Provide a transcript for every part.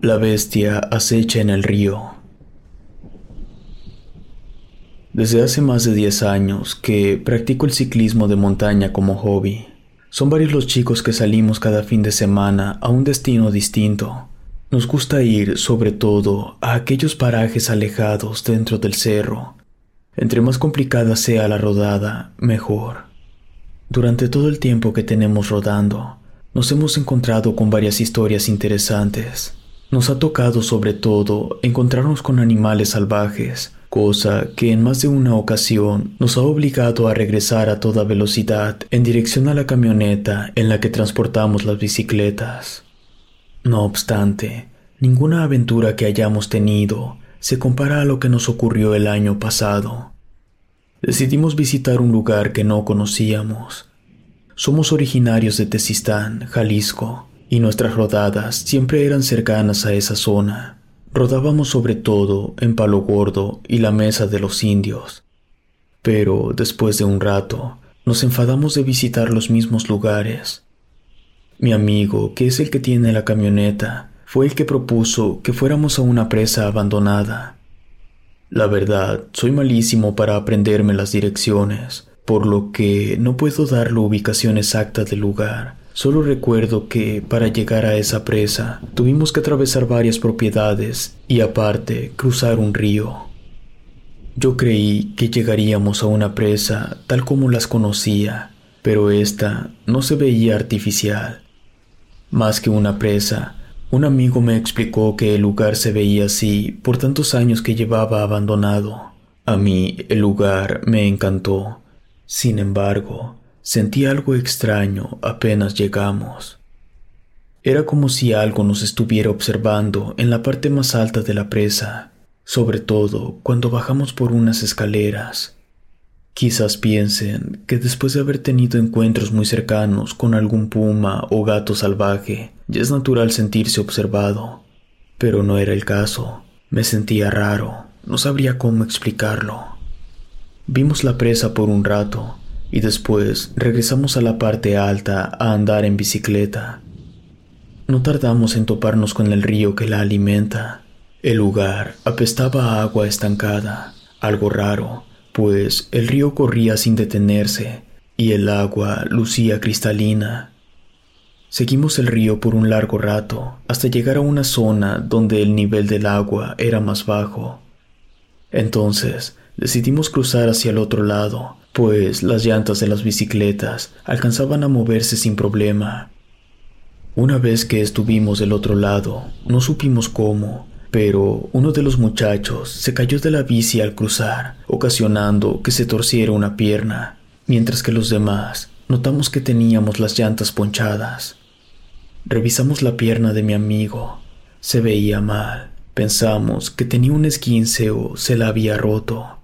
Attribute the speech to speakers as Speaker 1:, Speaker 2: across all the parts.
Speaker 1: La bestia acecha en el río. Desde hace más de 10 años que practico el ciclismo de montaña como hobby. Son varios los chicos que salimos cada fin de semana a un destino distinto. Nos gusta ir, sobre todo, a aquellos parajes alejados dentro del cerro. Entre más complicada sea la rodada, mejor. Durante todo el tiempo que tenemos rodando, nos hemos encontrado con varias historias interesantes. Nos ha tocado sobre todo encontrarnos con animales salvajes, cosa que en más de una ocasión nos ha obligado a regresar a toda velocidad en dirección a la camioneta en la que transportamos las bicicletas. No obstante, ninguna aventura que hayamos tenido se compara a lo que nos ocurrió el año pasado. Decidimos visitar un lugar que no conocíamos. Somos originarios de Tezistán, Jalisco, y nuestras rodadas siempre eran cercanas a esa zona. Rodábamos sobre todo en Palo Gordo y la Mesa de los Indios. Pero después de un rato, nos enfadamos de visitar los mismos lugares. Mi amigo, que es el que tiene la camioneta, fue el que propuso que fuéramos a una presa abandonada. La verdad, soy malísimo para aprenderme las direcciones, por lo que no puedo dar la ubicación exacta del lugar, Solo recuerdo que para llegar a esa presa tuvimos que atravesar varias propiedades y aparte cruzar un río. Yo creí que llegaríamos a una presa tal como las conocía, pero esta no se veía artificial. Más que una presa, un amigo me explicó que el lugar se veía así por tantos años que llevaba abandonado. A mí el lugar me encantó. Sin embargo, Sentí algo extraño apenas llegamos. Era como si algo nos estuviera observando en la parte más alta de la presa, sobre todo cuando bajamos por unas escaleras. Quizás piensen que después de haber tenido encuentros muy cercanos con algún puma o gato salvaje, ya es natural sentirse observado. Pero no era el caso. Me sentía raro. No sabría cómo explicarlo. Vimos la presa por un rato, y después regresamos a la parte alta a andar en bicicleta. No tardamos en toparnos con el río que la alimenta. El lugar apestaba a agua estancada, algo raro, pues el río corría sin detenerse y el agua lucía cristalina. Seguimos el río por un largo rato hasta llegar a una zona donde el nivel del agua era más bajo. Entonces decidimos cruzar hacia el otro lado pues las llantas de las bicicletas alcanzaban a moverse sin problema. Una vez que estuvimos del otro lado, no supimos cómo, pero uno de los muchachos se cayó de la bici al cruzar, ocasionando que se torciera una pierna, mientras que los demás notamos que teníamos las llantas ponchadas. Revisamos la pierna de mi amigo. Se veía mal. Pensamos que tenía un esguince o se la había roto.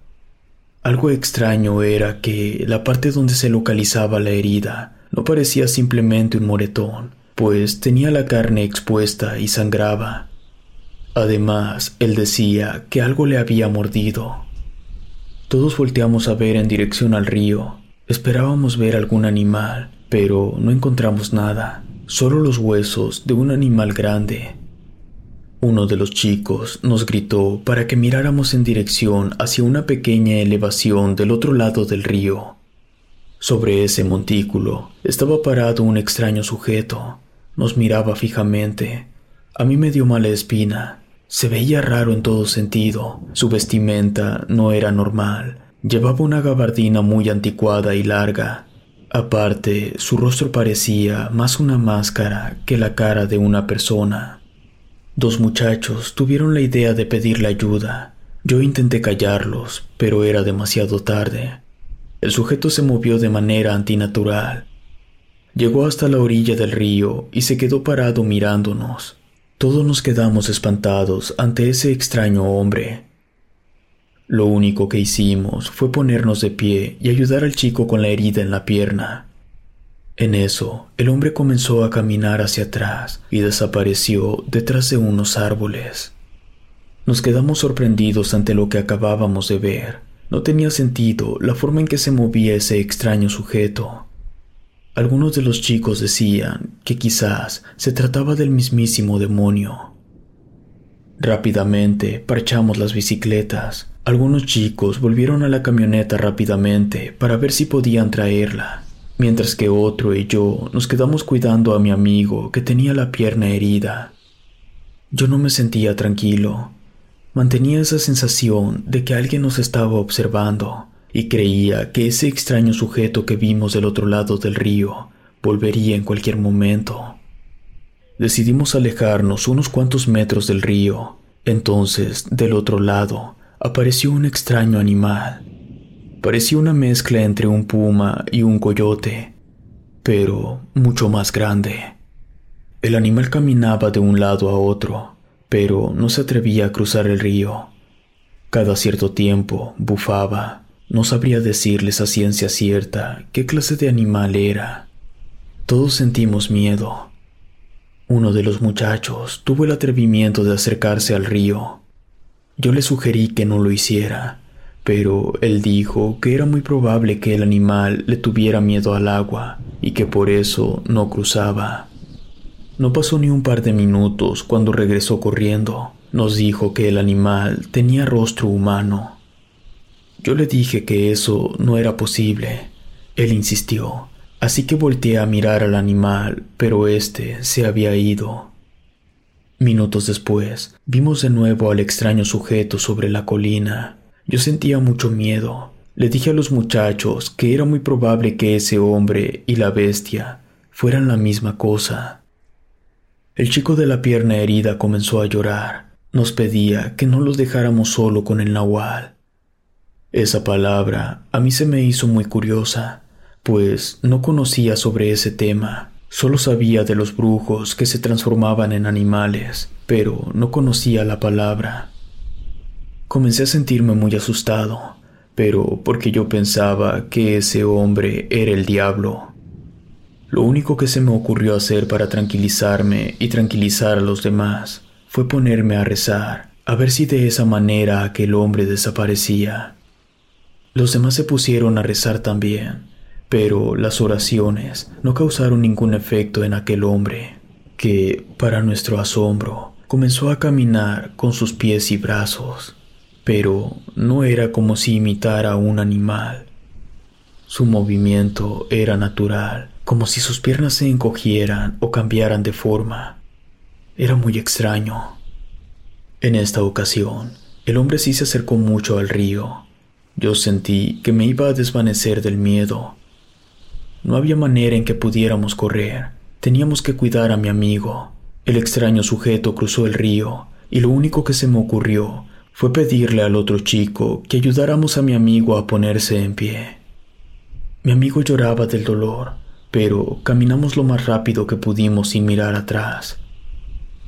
Speaker 1: Algo extraño era que la parte donde se localizaba la herida No parecía simplemente un moretón, pues tenía la carne expuesta y sangraba. Además, él decía que algo le había mordido. Todos volteamos a ver en dirección al río. Esperábamos ver algún animal, pero no encontramos nada, solo los huesos de un animal grande. Uno de los chicos nos gritó para que miráramos en dirección hacia una pequeña elevación del otro lado del río. Sobre ese montículo estaba parado un extraño sujeto. Nos miraba fijamente. A mí me dio mala espina. Se veía raro en todo sentido. Su vestimenta no era normal. Llevaba una gabardina muy anticuada y larga. Aparte, su rostro parecía más una máscara que la cara de una persona. Dos muchachos tuvieron la idea de pedirle ayuda. Yo intenté callarlos, pero era demasiado tarde. El sujeto se movió de manera antinatural. Llegó hasta la orilla del río y se quedó parado mirándonos. Todos nos quedamos espantados ante ese extraño hombre. Lo único que hicimos fue ponernos de pie y ayudar al chico con la herida en la pierna. En eso, el hombre comenzó a caminar hacia atrás y desapareció detrás de unos árboles. Nos quedamos sorprendidos ante lo que acabábamos de ver. No tenía sentido la forma en que se movía ese extraño sujeto. Algunos de los chicos decían que quizás se trataba del mismísimo demonio. Rápidamente parchamos las bicicletas. Algunos chicos volvieron a la camioneta rápidamente para ver si podían traerla mientras que otro y yo nos quedamos cuidando a mi amigo que tenía la pierna herida. Yo no me sentía tranquilo. Mantenía esa sensación de que alguien nos estaba observando y creía que ese extraño sujeto que vimos del otro lado del río volvería en cualquier momento. Decidimos alejarnos unos cuantos metros del río. Entonces, del otro lado, apareció un extraño animal Parecía una mezcla entre un puma y un coyote, pero mucho más grande. El animal caminaba de un lado a otro, pero no se atrevía a cruzar el río. Cada cierto tiempo bufaba. No sabría decirles a ciencia cierta qué clase de animal era. Todos sentimos miedo. Uno de los muchachos tuvo el atrevimiento de acercarse al río. Yo le sugerí que no lo hiciera, pero él dijo que era muy probable que el animal le tuviera miedo al agua y que por eso no cruzaba. No pasó ni un par de minutos cuando regresó corriendo. Nos dijo que el animal tenía rostro humano. Yo le dije que eso no era posible. Él insistió, así que volteé a mirar al animal, pero éste se había ido. Minutos después, vimos de nuevo al extraño sujeto sobre la colina. Yo sentía mucho miedo. Le dije a los muchachos que era muy probable que ese hombre y la bestia fueran la misma cosa. El chico de la pierna herida comenzó a llorar. Nos pedía que no los dejáramos solo con el nahual. Esa palabra a mí se me hizo muy curiosa, pues no conocía sobre ese tema. Solo sabía de los brujos que se transformaban en animales, pero no conocía la palabra. Comencé a sentirme muy asustado, pero porque yo pensaba que ese hombre era el diablo. Lo único que se me ocurrió hacer para tranquilizarme y tranquilizar a los demás fue ponerme a rezar, a ver si de esa manera aquel hombre desaparecía. Los demás se pusieron a rezar también, pero las oraciones no causaron ningún efecto en aquel hombre, que, para nuestro asombro, comenzó a caminar con sus pies y brazos pero no era como si imitara a un animal. Su movimiento era natural, como si sus piernas se encogieran o cambiaran de forma. Era muy extraño. En esta ocasión, el hombre sí se acercó mucho al río. Yo sentí que me iba a desvanecer del miedo. No había manera en que pudiéramos correr. Teníamos que cuidar a mi amigo. El extraño sujeto cruzó el río y lo único que se me ocurrió fue pedirle al otro chico que ayudáramos a mi amigo a ponerse en pie. Mi amigo lloraba del dolor, pero caminamos lo más rápido que pudimos sin mirar atrás.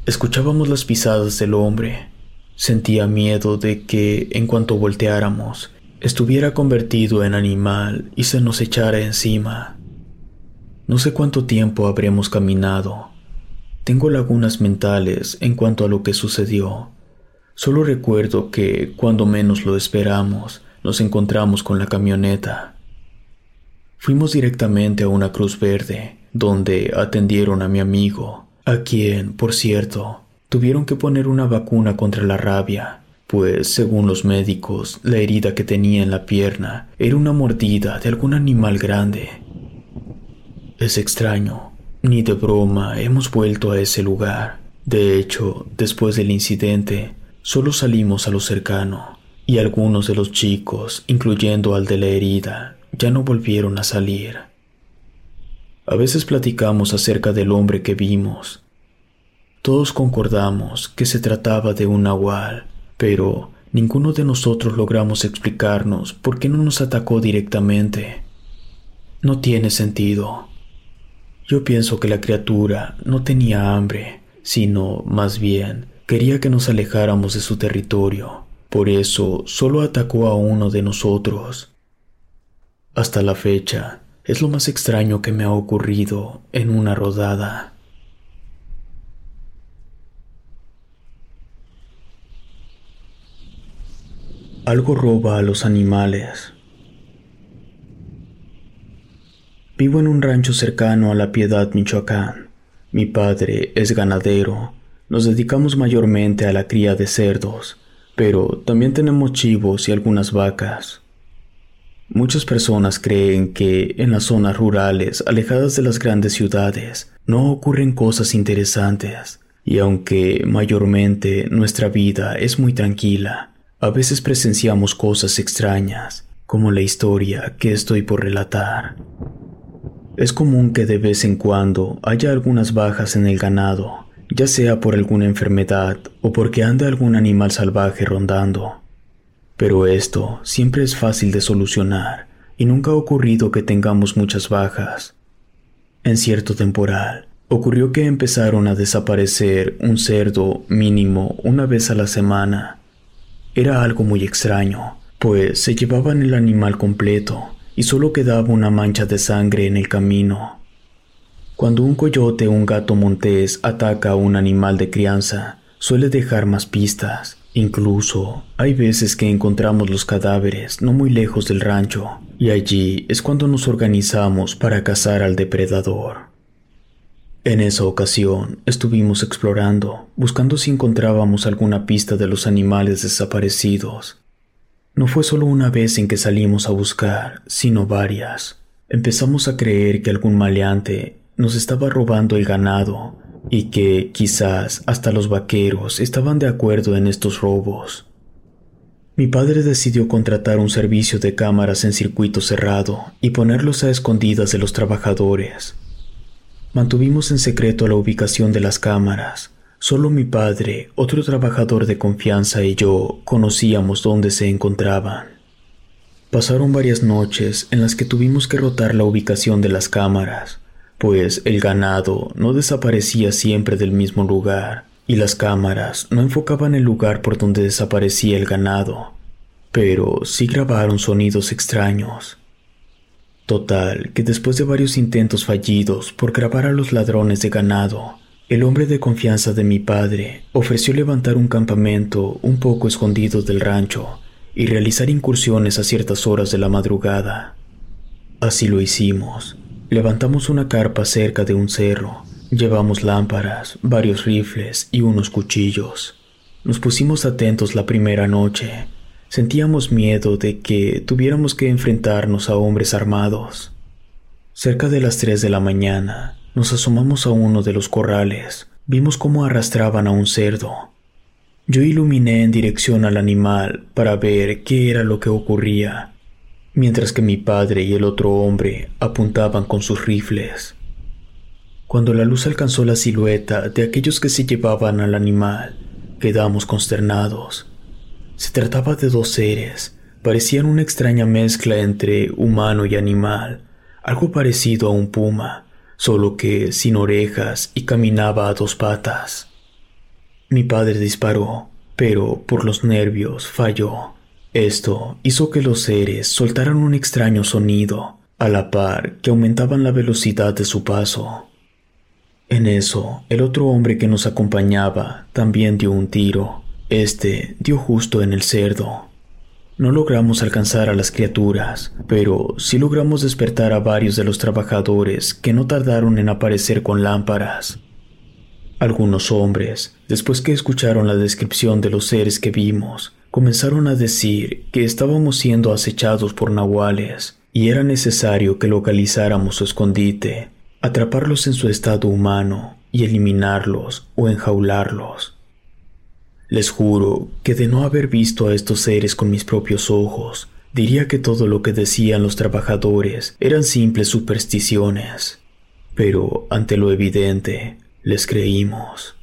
Speaker 1: Escuchábamos las pisadas del hombre. Sentía miedo de que, en cuanto volteáramos, estuviera convertido en animal y se nos echara encima. No sé cuánto tiempo habremos caminado. Tengo lagunas mentales en cuanto a lo que sucedió. Solo recuerdo que, cuando menos lo esperamos, nos encontramos con la camioneta. Fuimos directamente a una cruz verde, donde atendieron a mi amigo, a quien, por cierto, tuvieron que poner una vacuna contra la rabia, pues, según los médicos, la herida que tenía en la pierna era una mordida de algún animal grande. Es extraño, ni de broma hemos vuelto a ese lugar. De hecho, después del incidente, solo salimos a lo cercano, y algunos de los chicos, incluyendo al de la herida, ya no volvieron a salir. A veces platicamos acerca del hombre que vimos. Todos concordamos que se trataba de un nahual, pero ninguno de nosotros logramos explicarnos por qué no nos atacó directamente. No tiene sentido. Yo pienso que la criatura no tenía hambre, sino, más bien, quería que nos alejáramos de su territorio. Por eso solo atacó a uno de nosotros. Hasta la fecha, es lo más extraño que me ha ocurrido en una rodada. Algo roba a los animales. Vivo en un rancho cercano a La Piedad, Michoacán. Mi padre es ganadero. Nos dedicamos mayormente a la cría de cerdos, pero también tenemos chivos y algunas vacas. Muchas personas creen que en las zonas rurales, alejadas de las grandes ciudades, no ocurren cosas interesantes, y aunque mayormente nuestra vida es muy tranquila, a veces presenciamos cosas extrañas, como la historia que estoy por relatar. Es común que de vez en cuando haya algunas bajas en el ganado, ya sea por alguna enfermedad o porque anda algún animal salvaje rondando. Pero esto siempre es fácil de solucionar y nunca ha ocurrido que tengamos muchas bajas. En cierto temporal, ocurrió que empezaron a desaparecer un cerdo mínimo una vez a la semana. Era algo muy extraño, pues se llevaban el animal completo y solo quedaba una mancha de sangre en el camino. Cuando un coyote o un gato montés ataca a un animal de crianza, suele dejar más pistas, Incluso hay veces que encontramos los cadáveres no muy lejos del rancho, y allí es cuando nos organizamos para cazar al depredador. En esa ocasión estuvimos explorando, buscando si encontrábamos alguna pista de los animales desaparecidos. No fue solo una vez en que salimos a buscar, sino varias. Empezamos a creer que algún maleante nos estaba robando el ganado y que quizás hasta los vaqueros estaban de acuerdo en estos robos. Mi padre decidió contratar un servicio de cámaras en circuito cerrado y ponerlos a escondidas de los trabajadores. Mantuvimos en secreto la ubicación de las cámaras. Solo mi padre, otro trabajador de confianza y yo conocíamos dónde se encontraban. Pasaron varias noches en las que tuvimos que rotar la ubicación de las cámaras pues el ganado no desaparecía siempre del mismo lugar y las cámaras no enfocaban el lugar por donde desaparecía el ganado, pero sí grabaron sonidos extraños. Total, que después de varios intentos fallidos por grabar a los ladrones de ganado, el hombre de confianza de mi padre ofreció levantar un campamento un poco escondido del rancho y realizar incursiones a ciertas horas de la madrugada. Así lo hicimos, Levantamos una carpa cerca de un cerro. Llevamos lámparas, varios rifles y unos cuchillos. Nos pusimos atentos la primera noche. Sentíamos miedo de que tuviéramos que enfrentarnos a hombres armados. Cerca de las tres de la mañana, nos asomamos a uno de los corrales. Vimos cómo arrastraban a un cerdo. Yo iluminé en dirección al animal para ver qué era lo que ocurría mientras que mi padre y el otro hombre apuntaban con sus rifles. Cuando la luz alcanzó la silueta de aquellos que se llevaban al animal, quedamos consternados. Se trataba de dos seres, parecían una extraña mezcla entre humano y animal, algo parecido a un puma, solo que sin orejas y caminaba a dos patas. Mi padre disparó, pero por los nervios falló. Esto hizo que los seres soltaran un extraño sonido, a la par que aumentaban la velocidad de su paso. En eso, el otro hombre que nos acompañaba también dio un tiro. Este dio justo en el cerdo. No logramos alcanzar a las criaturas, pero sí logramos despertar a varios de los trabajadores que no tardaron en aparecer con lámparas. Algunos hombres, después que escucharon la descripción de los seres que vimos, comenzaron a decir que estábamos siendo acechados por nahuales y era necesario que localizáramos su escondite, atraparlos en su estado humano y eliminarlos o enjaularlos. Les juro que de no haber visto a estos seres con mis propios ojos, diría que todo lo que decían los trabajadores eran simples supersticiones. Pero ante lo evidente, les creímos.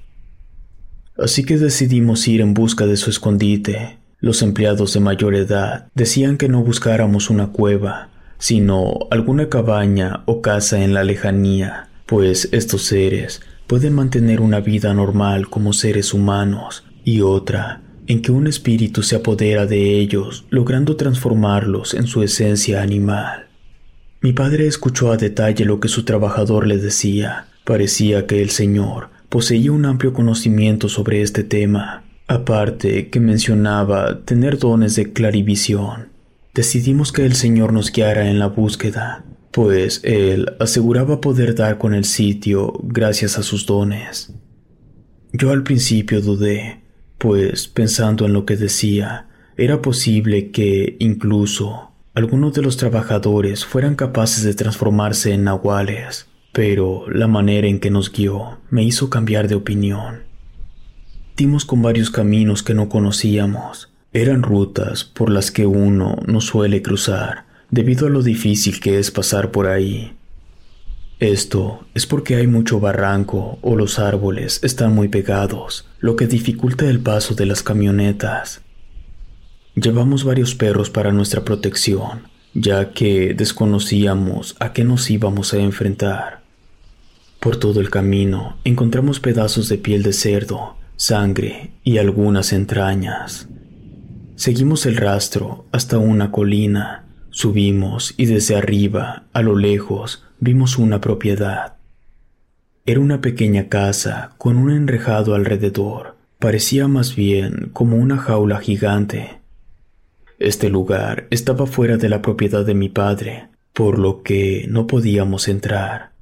Speaker 1: Así que decidimos ir en busca de su escondite. Los empleados de mayor edad decían que no buscáramos una cueva, sino alguna cabaña o casa en la lejanía, pues estos seres pueden mantener una vida normal como seres humanos y otra en que un espíritu se apodera de ellos, logrando transformarlos en su esencia animal. Mi padre escuchó a detalle lo que su trabajador le decía. Parecía que el señor poseía un amplio conocimiento sobre este tema, aparte que mencionaba tener dones de clarivisión. Decidimos que el señor nos guiara en la búsqueda, pues él aseguraba poder dar con el sitio gracias a sus dones. Yo al principio dudé, pues pensando en lo que decía, era posible que incluso algunos de los trabajadores fueran capaces de transformarse en nahuales, pero la manera en que nos guió me hizo cambiar de opinión. Dimos con varios caminos que no conocíamos. Eran rutas por las que uno no suele cruzar, debido a lo difícil que es pasar por ahí. Esto es porque hay mucho barranco o los árboles están muy pegados, lo que dificulta el paso de las camionetas. Llevamos varios perros para nuestra protección, ya que desconocíamos a qué nos íbamos a enfrentar. Por todo el camino encontramos pedazos de piel de cerdo, sangre y algunas entrañas. Seguimos el rastro hasta una colina, subimos y desde arriba, a lo lejos, vimos una propiedad. Era una pequeña casa con un enrejado alrededor. Parecía más bien como una jaula gigante. Este lugar estaba fuera de la propiedad de mi padre, por lo que no podíamos entrar.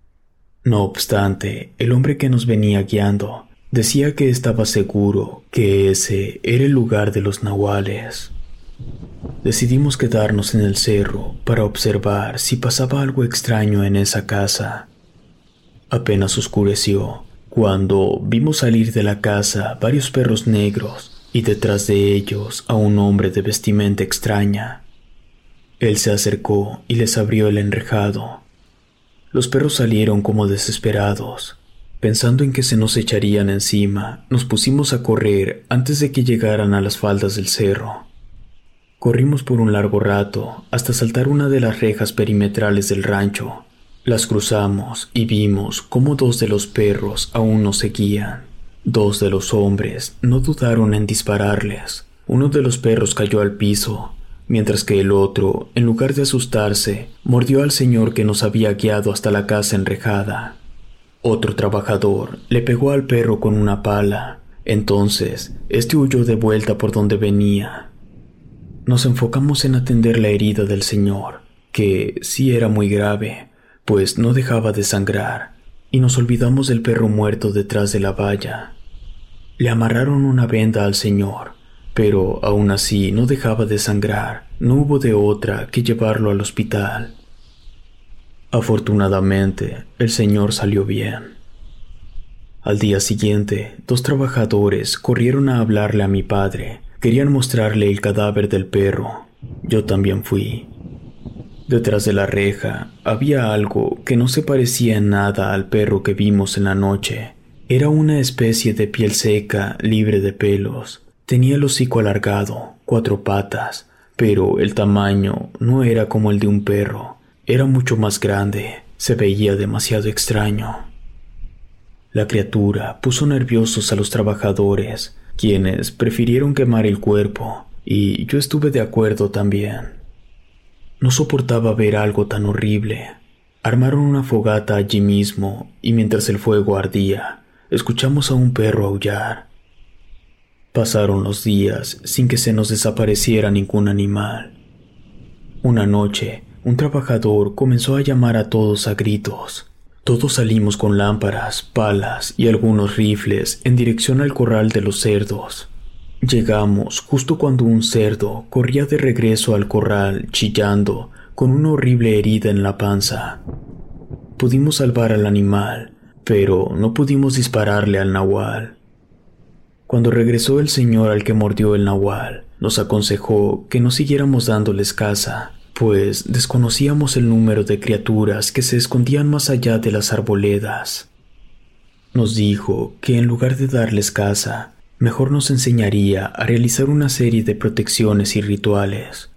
Speaker 1: No obstante, el hombre que nos venía guiando decía que estaba seguro que ese era el lugar de los nahuales. Decidimos quedarnos en el cerro para observar si pasaba algo extraño en esa casa. Apenas oscureció cuando vimos salir de la casa varios perros negros y detrás de ellos a un hombre de vestimenta extraña. Él se acercó y les abrió el enrejado. Los perros salieron como desesperados. Pensando en que se nos echarían encima, nos pusimos a correr antes de que llegaran a las faldas del cerro. Corrimos por un largo rato hasta saltar una de las rejas perimetrales del rancho. Las cruzamos y vimos cómo dos de los perros aún nos seguían. Dos de los hombres no dudaron en dispararles. Uno de los perros cayó al piso, mientras que el otro, en lugar de asustarse, mordió al señor que nos había guiado hasta la casa enrejada. Otro trabajador le pegó al perro con una pala. Entonces, este huyó de vuelta por donde venía. Nos enfocamos en atender la herida del señor, que sí era muy grave, pues no dejaba de sangrar, y nos olvidamos del perro muerto detrás de la valla. Le amarraron una venda al señor, pero aún así no dejaba de sangrar, no hubo de otra que llevarlo al hospital. Afortunadamente, el señor salió bien. Al día siguiente, dos trabajadores corrieron a hablarle a mi padre Querían mostrarle el cadáver del perro. Yo también fui. Detrás de la reja había algo que no se parecía en nada al perro que vimos en la noche. Era una especie de piel seca, libre de pelos. Tenía el hocico alargado, cuatro patas, pero el tamaño no era como el de un perro. Era mucho más grande. Se veía demasiado extraño. La criatura puso nerviosos a los trabajadores quienes prefirieron quemar el cuerpo, y yo estuve de acuerdo también. No soportaba ver algo tan horrible. Armaron una fogata allí mismo y mientras el fuego ardía, escuchamos a un perro aullar. Pasaron los días sin que se nos desapareciera ningún animal. Una noche, un trabajador comenzó a llamar a todos a gritos. Todos salimos con lámparas, palas y algunos rifles en dirección al corral de los cerdos. Llegamos justo cuando un cerdo corría de regreso al corral chillando con una horrible herida en la panza. Pudimos salvar al animal, pero no pudimos dispararle al nahual. Cuando regresó el señor al que mordió el nahual, nos aconsejó que no siguiéramos dándoles caza, pues desconocíamos el número de criaturas que se escondían más allá de las arboledas. Nos dijo que en lugar de darles caza, mejor nos enseñaría a realizar una serie de protecciones y rituales.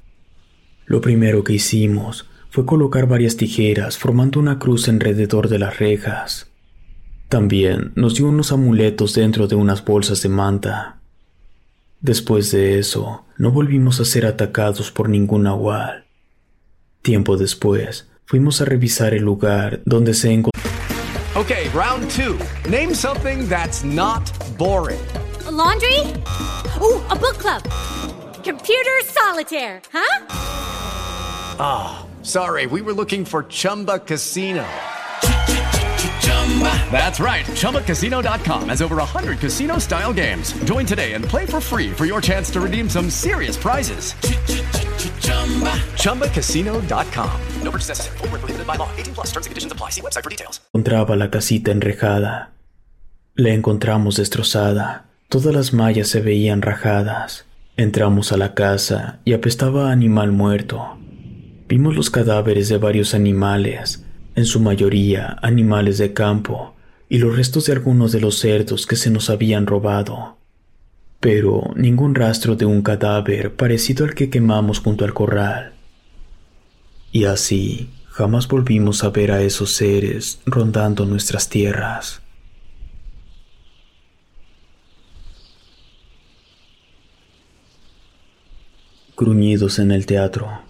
Speaker 1: Lo primero que hicimos fue colocar varias tijeras formando una cruz alrededor de las rejas. También nos dio unos amuletos dentro de unas bolsas de manta. Después de eso, no volvimos a ser atacados por ningún nahual. Tiempo después, fuimos a revisar el lugar donde se encontró.
Speaker 2: Okay, round two. Name something that's not boring.
Speaker 3: laundry? Ooh, a book club. Computer solitaire, huh?
Speaker 2: Ah, oh, sorry, we were looking for Chumba Casino. That's right. ChumbaCasino.com has over 100 casino style games. Join today and play for free for your chance to redeem some serious prizes. ChumbaCasino.com. No purchase necessary. Full prohibited by law. 18 plus terms and conditions apply. See website for details.
Speaker 1: Encontraba la casita enrejada. La encontramos destrozada. Todas las mallas se veían rajadas. Entramos a la casa y apestaba a animal muerto. Vimos los cadáveres de varios animales, en su mayoría animales de campo, y los restos de algunos de los cerdos que se nos habían robado. Pero ningún rastro de un cadáver parecido al que quemamos junto al corral. Y así jamás volvimos a ver a esos seres rondando nuestras tierras. Gruñidos en el teatro.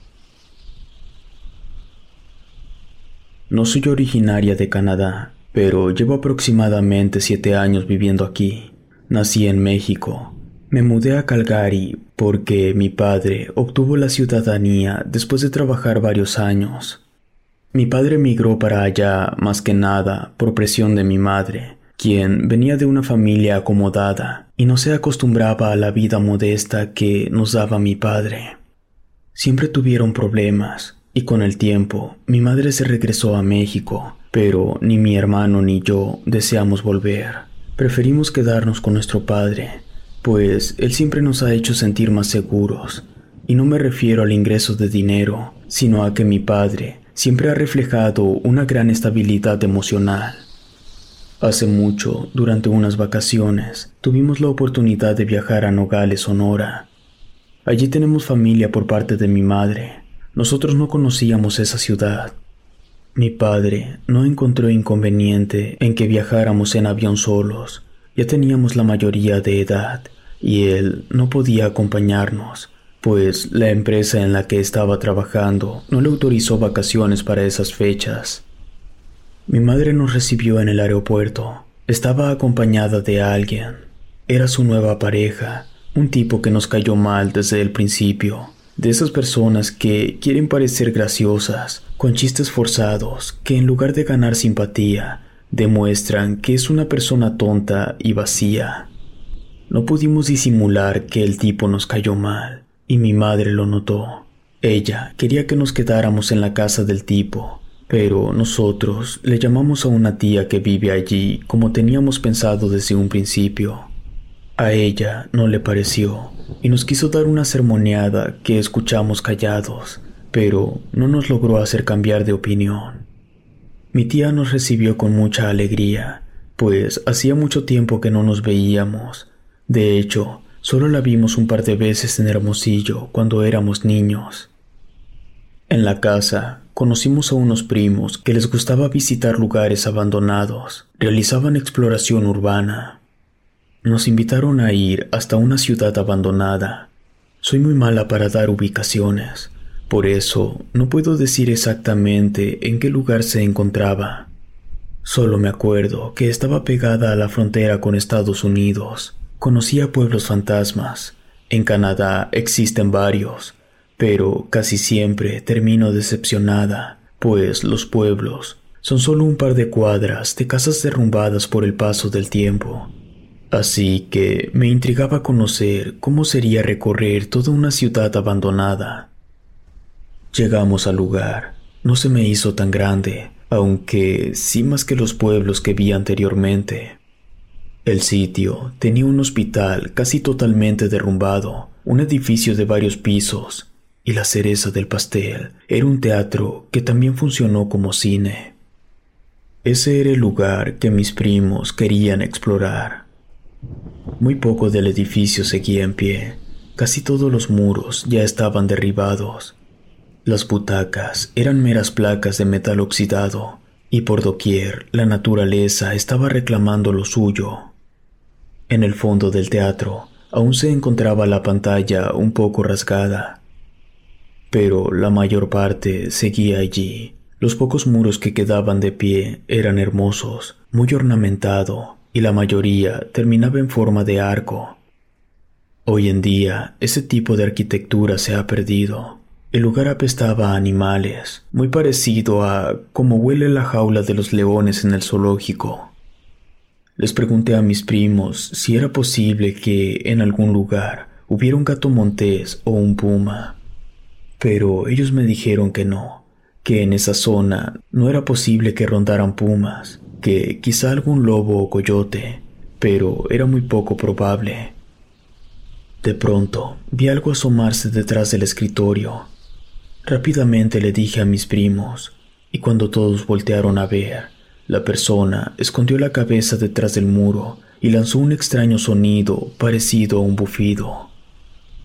Speaker 1: No soy originaria de Canadá, pero llevo aproximadamente siete años viviendo aquí. Nací en México. Me mudé a Calgary porque mi padre obtuvo la ciudadanía después de trabajar varios años. Mi padre emigró para allá más que nada por presión de mi madre, quien venía de una familia acomodada y no se acostumbraba a la vida modesta que nos daba mi padre. Siempre tuvieron problemas, y con el tiempo mi madre se regresó a México, pero ni mi hermano ni yo deseamos volver. Preferimos quedarnos con nuestro padre, pues él siempre nos ha hecho sentir más seguros, y no me refiero al ingreso de dinero, sino a que mi padre siempre ha reflejado una gran estabilidad emocional. Hace mucho, durante unas vacaciones, tuvimos la oportunidad de viajar a Nogales, Sonora. Allí tenemos familia por parte de mi madre. Nosotros no conocíamos esa ciudad. Mi padre no encontró inconveniente en que viajáramos en avión solos. Ya teníamos la mayoría de edad y él no podía acompañarnos, pues la empresa en la que estaba trabajando no le autorizó vacaciones para esas fechas. Mi madre nos recibió en el aeropuerto. Estaba acompañada de alguien. Era su nueva pareja, un tipo que nos cayó mal desde el principio. De esas personas que quieren parecer graciosas, con chistes forzados, que en lugar de ganar simpatía, demuestran que es una persona tonta y vacía. No pudimos disimular que el tipo nos cayó mal, y mi madre lo notó. Ella quería que nos quedáramos en la casa del tipo, pero nosotros le llamamos a una tía que vive allí como teníamos pensado desde un principio. A ella no le pareció y nos quiso dar una sermoneada que escuchamos callados, pero no nos logró hacer cambiar de opinión. Mi tía nos recibió con mucha alegría, pues hacía mucho tiempo que no nos veíamos. De hecho, solo la vimos un par de veces en Hermosillo cuando éramos niños. En la casa conocimos a unos primos que les gustaba visitar lugares abandonados, realizaban exploración urbana. Nos invitaron a ir hasta una ciudad abandonada. Soy muy mala para dar ubicaciones, Por eso no puedo decir exactamente en qué lugar se encontraba. Solo me acuerdo que estaba pegada a la frontera con Estados Unidos. Conocía pueblos fantasmas. En Canadá existen varios, pero casi siempre termino decepcionada, pues los pueblos son solo un par de cuadras de casas derrumbadas por el paso del tiempo. Así que me intrigaba conocer cómo sería recorrer toda una ciudad abandonada. Llegamos al lugar. No se me hizo tan grande, aunque sí más que los pueblos que vi anteriormente. El sitio tenía un hospital casi totalmente derrumbado, un edificio de varios pisos, y la cereza del pastel era un teatro que también funcionó como cine. Ese era el lugar que mis primos querían explorar. Muy poco del edificio seguía en pie, casi todos los muros ya estaban derribados. Las butacas eran meras placas de metal oxidado, y por doquier la naturaleza estaba reclamando lo suyo. En el fondo del teatro aún se encontraba la pantalla un poco rasgada, pero la mayor parte seguía allí. Los pocos muros que quedaban de pie eran hermosos, muy ornamentado, y la mayoría terminaba en forma de arco. Hoy en día ese tipo de arquitectura se ha perdido. El lugar apestaba a animales, muy parecido a cómo huele la jaula de los leones en el zoológico. Les pregunté a mis primos si era posible que en algún lugar hubiera un gato montés o un puma, pero ellos me dijeron que no, que en esa zona no era posible que rondaran pumas, que quizá algún lobo o coyote, pero era muy poco probable. De pronto vi algo asomarse detrás del escritorio. Rápidamente le dije a mis primos, y cuando todos voltearon a ver, la persona escondió la cabeza detrás del muro y lanzó un extraño sonido parecido a un bufido.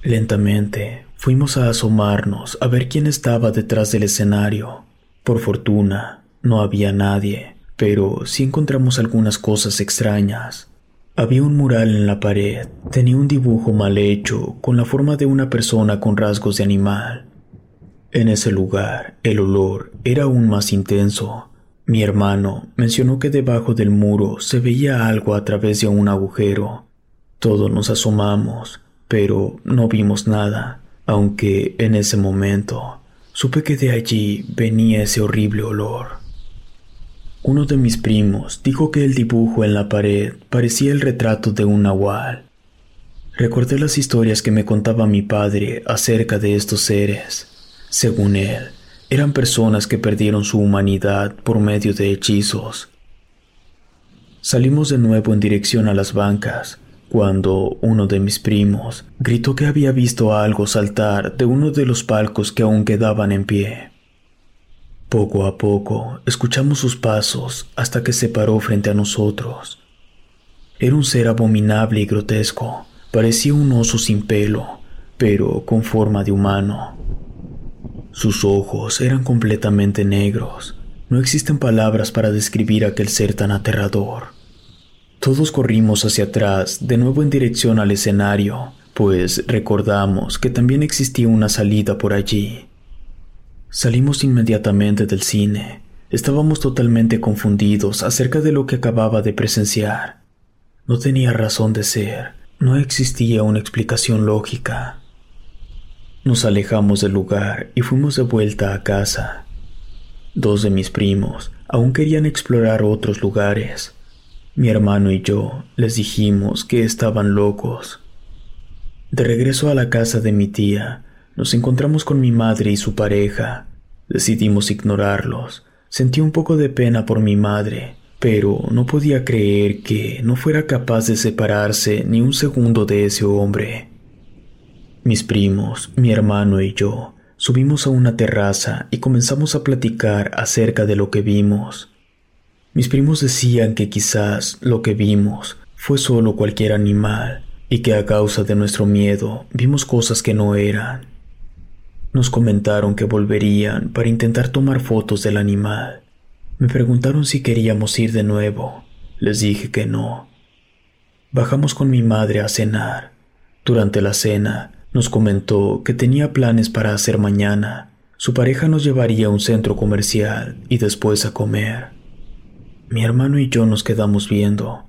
Speaker 1: Lentamente fuimos a asomarnos a ver quién estaba detrás del escenario. Por fortuna, no había nadie, pero sí encontramos algunas cosas extrañas. Había un mural en la pared, tenía un dibujo mal hecho con la forma de una persona con rasgos de animal. En ese lugar, el olor era aún más intenso mi hermano mencionó que debajo del muro se veía algo a través de un agujero. Todos nos asomamos, pero no vimos nada, aunque en ese momento supe que de allí venía ese horrible olor. Uno de mis primos dijo que el dibujo en la pared parecía el retrato de un nahual. Recordé las historias que me contaba mi padre acerca de estos seres. Según él, eran personas que perdieron su humanidad por medio de hechizos. Salimos de nuevo en dirección a las bancas, cuando uno de mis primos gritó que había visto algo saltar de uno de los palcos que aún quedaban en pie. Poco a poco escuchamos sus pasos hasta que se paró frente a nosotros. Era un ser abominable y grotesco, parecía un oso sin pelo, pero con forma de humano. Sus ojos eran completamente negros. No existen palabras para describir aquel ser tan aterrador. Todos corrimos hacia atrás, de nuevo en dirección al escenario, pues recordamos que también existía una salida por allí. Salimos inmediatamente del cine. Estábamos totalmente confundidos acerca de lo que acababa de presenciar. No tenía razón de ser, no existía una explicación lógica. Nos alejamos del lugar y fuimos de vuelta a casa. Dos de mis primos aún querían explorar otros lugares. Mi hermano y yo les dijimos que estaban locos. De regreso a la casa de mi tía, nos encontramos con mi madre y su pareja. Decidimos ignorarlos. Sentí un poco de pena por mi madre, pero no podía creer que no fuera capaz de separarse ni un segundo de ese hombre. Mis primos, mi hermano y yo subimos a una terraza y comenzamos a platicar acerca de lo que vimos. Mis primos decían que quizás lo que vimos fue solo cualquier animal y que a causa de nuestro miedo vimos cosas que no eran. Nos comentaron que volverían para intentar tomar fotos del animal. Me preguntaron si queríamos ir de nuevo. Les dije que no. Bajamos con mi madre a cenar. Durante la cena, nos comentó que tenía planes para hacer mañana, Su pareja nos llevaría a un centro comercial y después a comer. Mi hermano y yo nos quedamos viendo.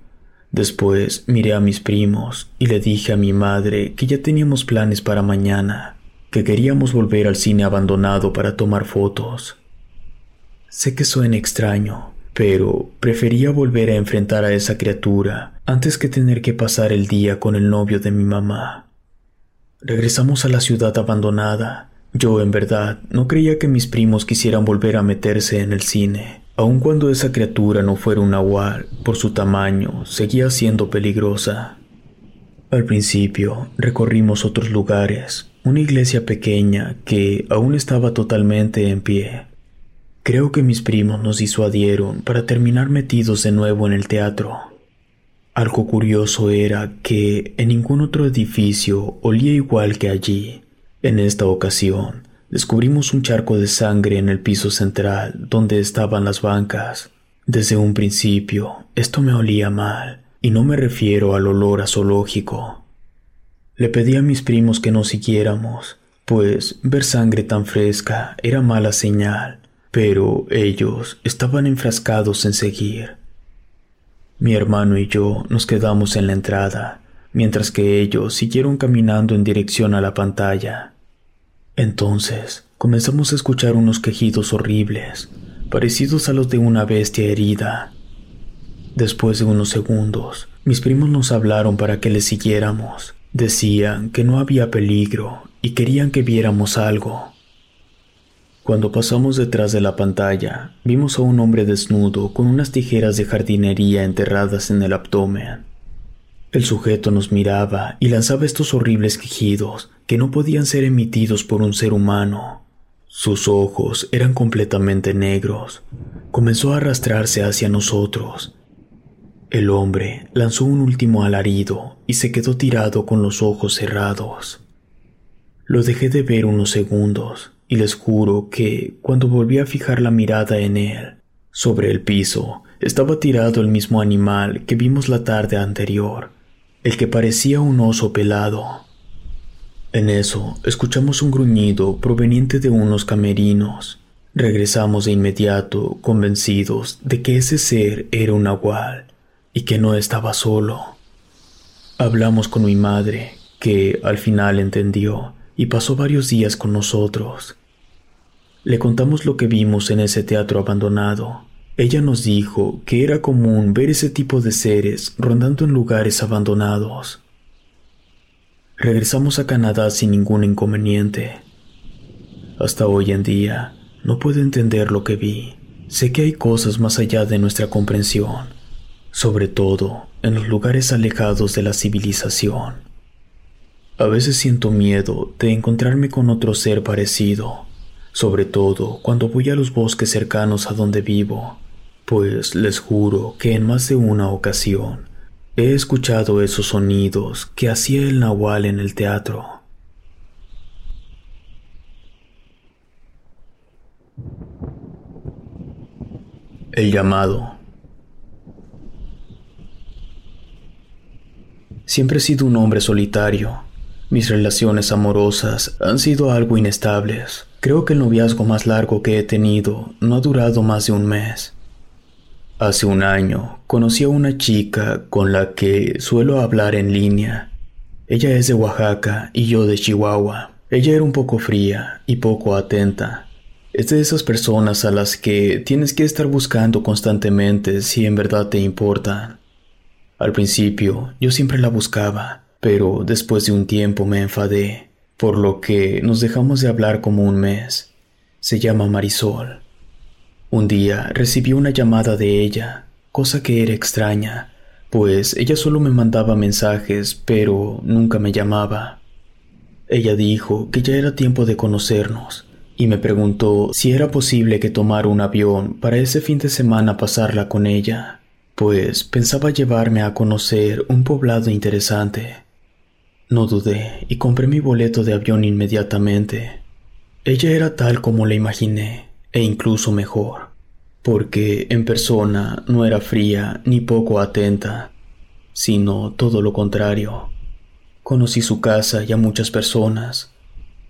Speaker 1: Después miré a mis primos y le dije a mi madre que ya teníamos planes para mañana, que queríamos volver al cine abandonado para tomar fotos. Sé que suena extraño, pero prefería volver a enfrentar a esa criatura antes que tener que pasar el día con el novio de mi mamá. Regresamos a la ciudad abandonada. Yo, en verdad, no creía que mis primos quisieran volver a meterse en el cine, aun cuando esa criatura no fuera un nahual, por su tamaño, seguía siendo peligrosa. Al principio, recorrimos otros lugares, una iglesia pequeña que aún estaba totalmente en pie. Creo que mis primos nos disuadieron para terminar metidos de nuevo en el teatro. Algo curioso era que en ningún otro edificio olía igual que allí. En esta ocasión, descubrimos un charco de sangre en el piso central donde estaban las bancas. Desde un principio, esto me olía mal, y no me refiero al olor a zoológico. Le pedí a mis primos que no siguiéramos, pues ver sangre tan fresca era mala señal, pero ellos estaban enfrascados en seguir. Mi hermano y yo nos quedamos en la entrada, mientras que ellos siguieron caminando en dirección a la pantalla. Entonces comenzamos a escuchar unos quejidos horribles, parecidos a los de una bestia herida. Después de unos segundos, mis primos nos hablaron para que les siguiéramos. Decían que no había peligro y querían que viéramos algo. Cuando pasamos detrás de la pantalla, vimos a un hombre desnudo con unas tijeras de jardinería enterradas en el abdomen. El sujeto nos miraba y lanzaba estos horribles quejidos que no podían ser emitidos por un ser humano. Sus ojos eran completamente negros. Comenzó a arrastrarse hacia nosotros. El hombre lanzó un último alarido y se quedó tirado con los ojos cerrados. Lo dejé de ver unos segundos y les juro que cuando volví a fijar la mirada en él, sobre el piso estaba tirado el mismo animal que vimos la tarde anterior, el que parecía un oso pelado. En eso escuchamos un gruñido proveniente de unos camerinos. Regresamos de inmediato, convencidos de que ese ser era un nahual y que no estaba solo. Hablamos con mi madre, que al final entendió y pasó varios días con nosotros. Le contamos lo que vimos en ese teatro abandonado. Ella nos dijo que era común ver ese tipo de seres rondando en lugares abandonados. Regresamos a Canadá sin ningún inconveniente. Hasta hoy en día no puedo entender lo que vi. Sé que hay cosas más allá de nuestra comprensión, sobre todo en los lugares alejados de la civilización. A veces siento miedo de encontrarme con otro ser parecido sobre todo cuando voy a los bosques cercanos a donde vivo, pues les juro que en más de una ocasión he escuchado esos sonidos que hacía el nahual en el teatro. El llamado. Siempre he sido un hombre solitario. Mis relaciones amorosas han sido algo inestables. Creo que el noviazgo más largo que he tenido no ha durado más de un mes. Hace un año conocí a una chica con la que suelo hablar en línea. Ella es de Oaxaca y yo de Chihuahua. Ella era un poco fría y poco atenta. Es de esas personas a las que tienes que estar buscando constantemente si en verdad te importan. Al principio yo siempre la buscaba, pero después de un tiempo me enfadé por lo que nos dejamos de hablar como un mes. Se llama Marisol. Un día recibí una llamada de ella, cosa que era extraña, pues ella solo me mandaba mensajes, pero nunca me llamaba. Ella dijo que ya era tiempo de conocernos, y me preguntó si era posible que tomara un avión para ese fin de semana pasarla con ella, pues pensaba llevarme a conocer un poblado interesante. No dudé y compré mi boleto de avión inmediatamente. Ella era tal como la imaginé, e incluso mejor, porque en persona no era fría ni poco atenta, sino todo lo contrario. Conocí su casa y a muchas personas.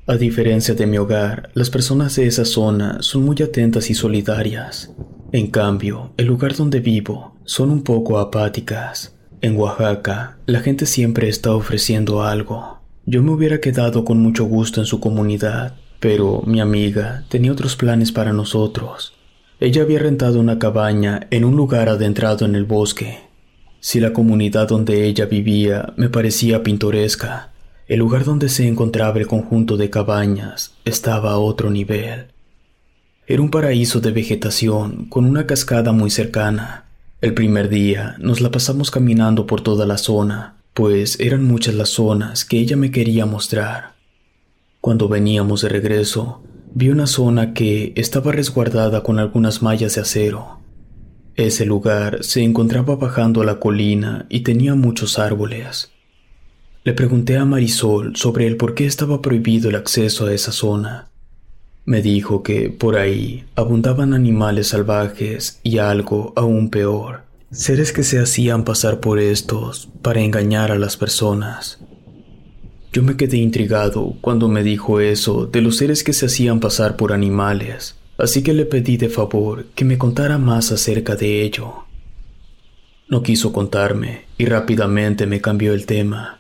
Speaker 1: A diferencia de mi hogar, las personas de esa zona son muy atentas y solidarias. En cambio, el lugar donde vivo son un poco apáticas. En Oaxaca, la gente siempre está ofreciendo algo. Yo me hubiera quedado con mucho gusto en su comunidad, pero mi amiga tenía otros planes para nosotros. Ella había rentado una cabaña en un lugar adentrado en el bosque. Si la comunidad donde ella vivía me parecía pintoresca, el lugar donde se encontraba el conjunto de cabañas estaba a otro nivel. Era un paraíso de vegetación con una cascada muy cercana. El primer día nos la pasamos caminando por toda la zona, pues eran muchas las zonas que ella me quería mostrar. Cuando veníamos de regreso, vi una zona que estaba resguardada con algunas mallas de acero. Ese lugar se encontraba bajando a la colina y tenía muchos árboles. Le pregunté a Marisol sobre el por qué estaba prohibido el acceso a esa zona. Me dijo que por ahí abundaban animales salvajes y algo aún peor, seres que se hacían pasar por estos para engañar a las personas. Yo me quedé intrigado cuando me dijo eso de los seres que se hacían pasar por animales, así que le pedí de favor que me contara más acerca de ello. No quiso contarme y rápidamente me cambió el tema.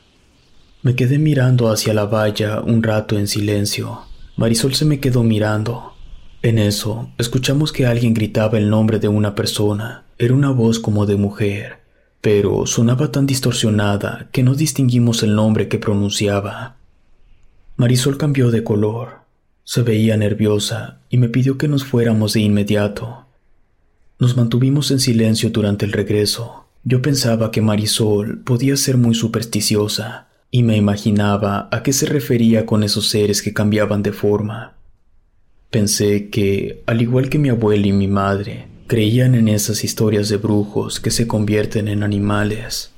Speaker 1: Me quedé mirando hacia la valla un rato en silencio. Marisol se me quedó mirando. En eso, escuchamos que alguien gritaba el nombre de una persona. Era una voz como de mujer, pero sonaba tan distorsionada que no distinguimos el nombre que pronunciaba. Marisol cambió de color. Se veía nerviosa y me pidió que nos fuéramos de inmediato. Nos mantuvimos en silencio durante el regreso. Yo pensaba que Marisol podía ser muy supersticiosa, y me imaginaba a qué se refería con esos seres que cambiaban de forma. Pensé que, al igual que mi abuela y mi madre, creían en esas historias de brujos que se convierten en animales.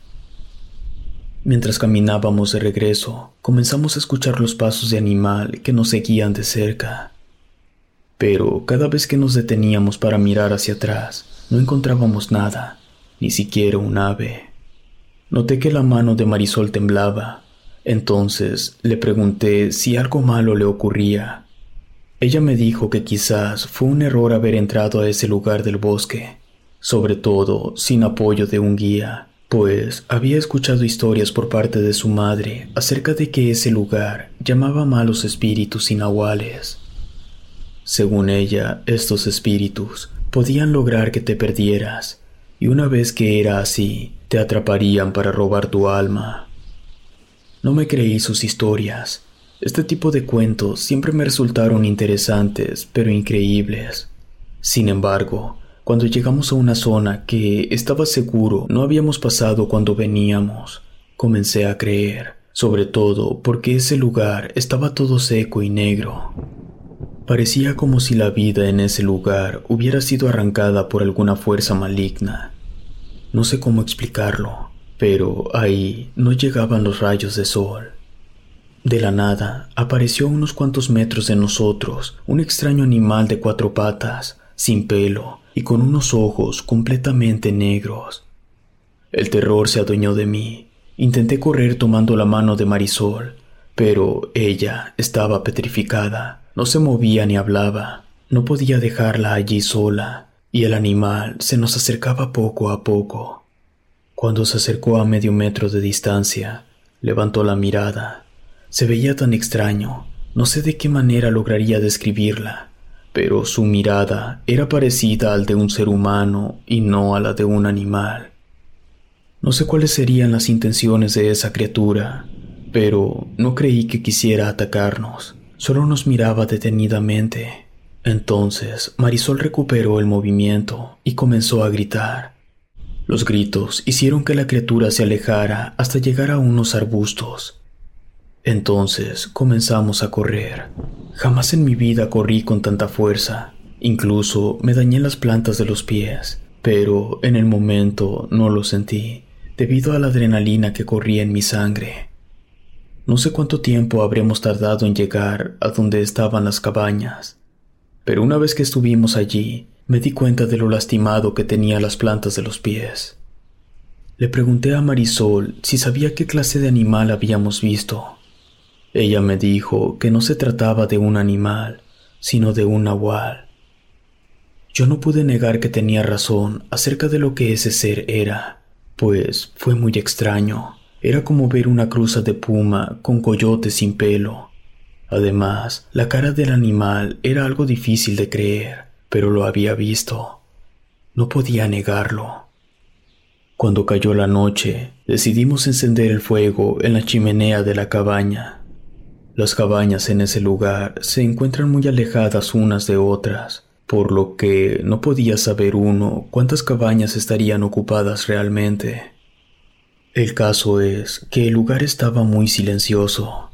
Speaker 1: Mientras caminábamos de regreso, comenzamos a escuchar los pasos de animal que nos seguían de cerca. Pero cada vez que nos deteníamos para mirar hacia atrás, no encontrábamos nada, ni siquiera un ave. Noté que la mano de Marisol temblaba entonces le pregunté si algo malo le ocurría. Ella me dijo que quizás fue un error haber entrado a ese lugar del bosque, sobre todo sin apoyo de un guía, pues había escuchado historias por parte de su madre acerca de que ese lugar llamaba malos espíritus inahuales. Según ella, estos espíritus podían lograr que te perdieras, y una vez que era así, te atraparían para robar tu alma. No me creí sus historias. Este tipo de cuentos siempre me resultaron interesantes, pero increíbles. Sin embargo, cuando llegamos a una zona que estaba seguro no habíamos pasado cuando veníamos, comencé a creer, sobre todo porque ese lugar estaba todo seco y negro. Parecía como si la vida en ese lugar hubiera sido arrancada por alguna fuerza maligna. No sé cómo explicarlo, pero ahí no llegaban los rayos de sol. De la nada apareció a unos cuantos metros de nosotros un extraño animal de cuatro patas, sin pelo y con unos ojos completamente negros. El terror se adueñó de mí. Intenté correr tomando la mano de Marisol, pero ella estaba petrificada, no se movía ni hablaba. No podía dejarla allí sola, y el animal se nos acercaba poco a poco. Cuando se acercó a medio metro de distancia, levantó la mirada. Se veía tan extraño, no sé de qué manera lograría describirla, pero su mirada era parecida al de un ser humano y no a la de un animal. No sé cuáles serían las intenciones de esa criatura, pero no creí que quisiera atacarnos, solo nos miraba detenidamente. Entonces Marisol recuperó el movimiento y comenzó a gritar. Los gritos hicieron que la criatura se alejara hasta llegar a unos arbustos. Entonces comenzamos a correr. Jamás en mi vida corrí con tanta fuerza. Incluso me dañé las plantas de los pies, pero en el momento no lo sentí, debido a la adrenalina que corría en mi sangre. No sé cuánto tiempo habremos tardado en llegar a donde estaban las cabañas, pero una vez que estuvimos allí, me di cuenta de lo lastimado que tenía las plantas de los pies. Le pregunté a Marisol si sabía qué clase de animal habíamos visto. Ella me dijo que no se trataba de un animal, sino de un nahual. Yo no pude negar que tenía razón acerca de lo que ese ser era, pues fue muy extraño. Era como ver una cruza de puma con coyote sin pelo. Además, la cara del animal era algo difícil de creer, pero lo había visto. No podía negarlo. Cuando cayó la noche, decidimos encender el fuego en la chimenea de la cabaña. Las cabañas en ese lugar se encuentran muy alejadas unas de otras, por lo que no podía saber uno cuántas cabañas estarían ocupadas realmente. El caso es que el lugar estaba muy silencioso.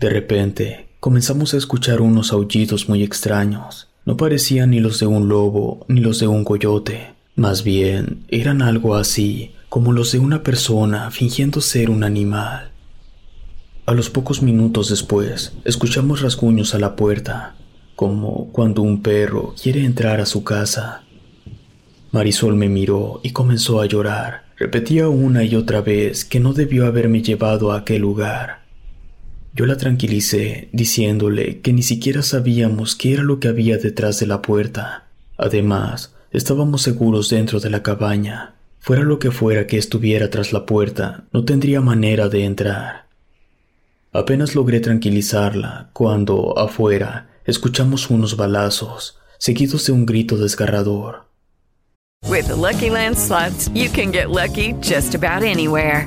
Speaker 1: De repente, comenzamos a escuchar unos aullidos muy extraños. No parecían ni los de un lobo ni los de un coyote. Más bien, eran algo así, como los de una persona fingiendo ser un animal. A los pocos minutos después, escuchamos rasguños a la puerta, como cuando un perro quiere entrar a su casa. Marisol me miró y comenzó a llorar. Repetía una y otra vez que no debió haberme llevado a aquel lugar. Yo la tranquilicé, diciéndole que ni siquiera sabíamos qué era lo que había detrás de la puerta. Además, estábamos seguros dentro de la cabaña. Fuera lo que fuera que estuviera tras la puerta, no tendría manera de entrar. Apenas logré tranquilizarla cuando, afuera, escuchamos unos balazos, seguidos de un grito desgarrador.
Speaker 4: With the Lucky Land you can get lucky just about anywhere.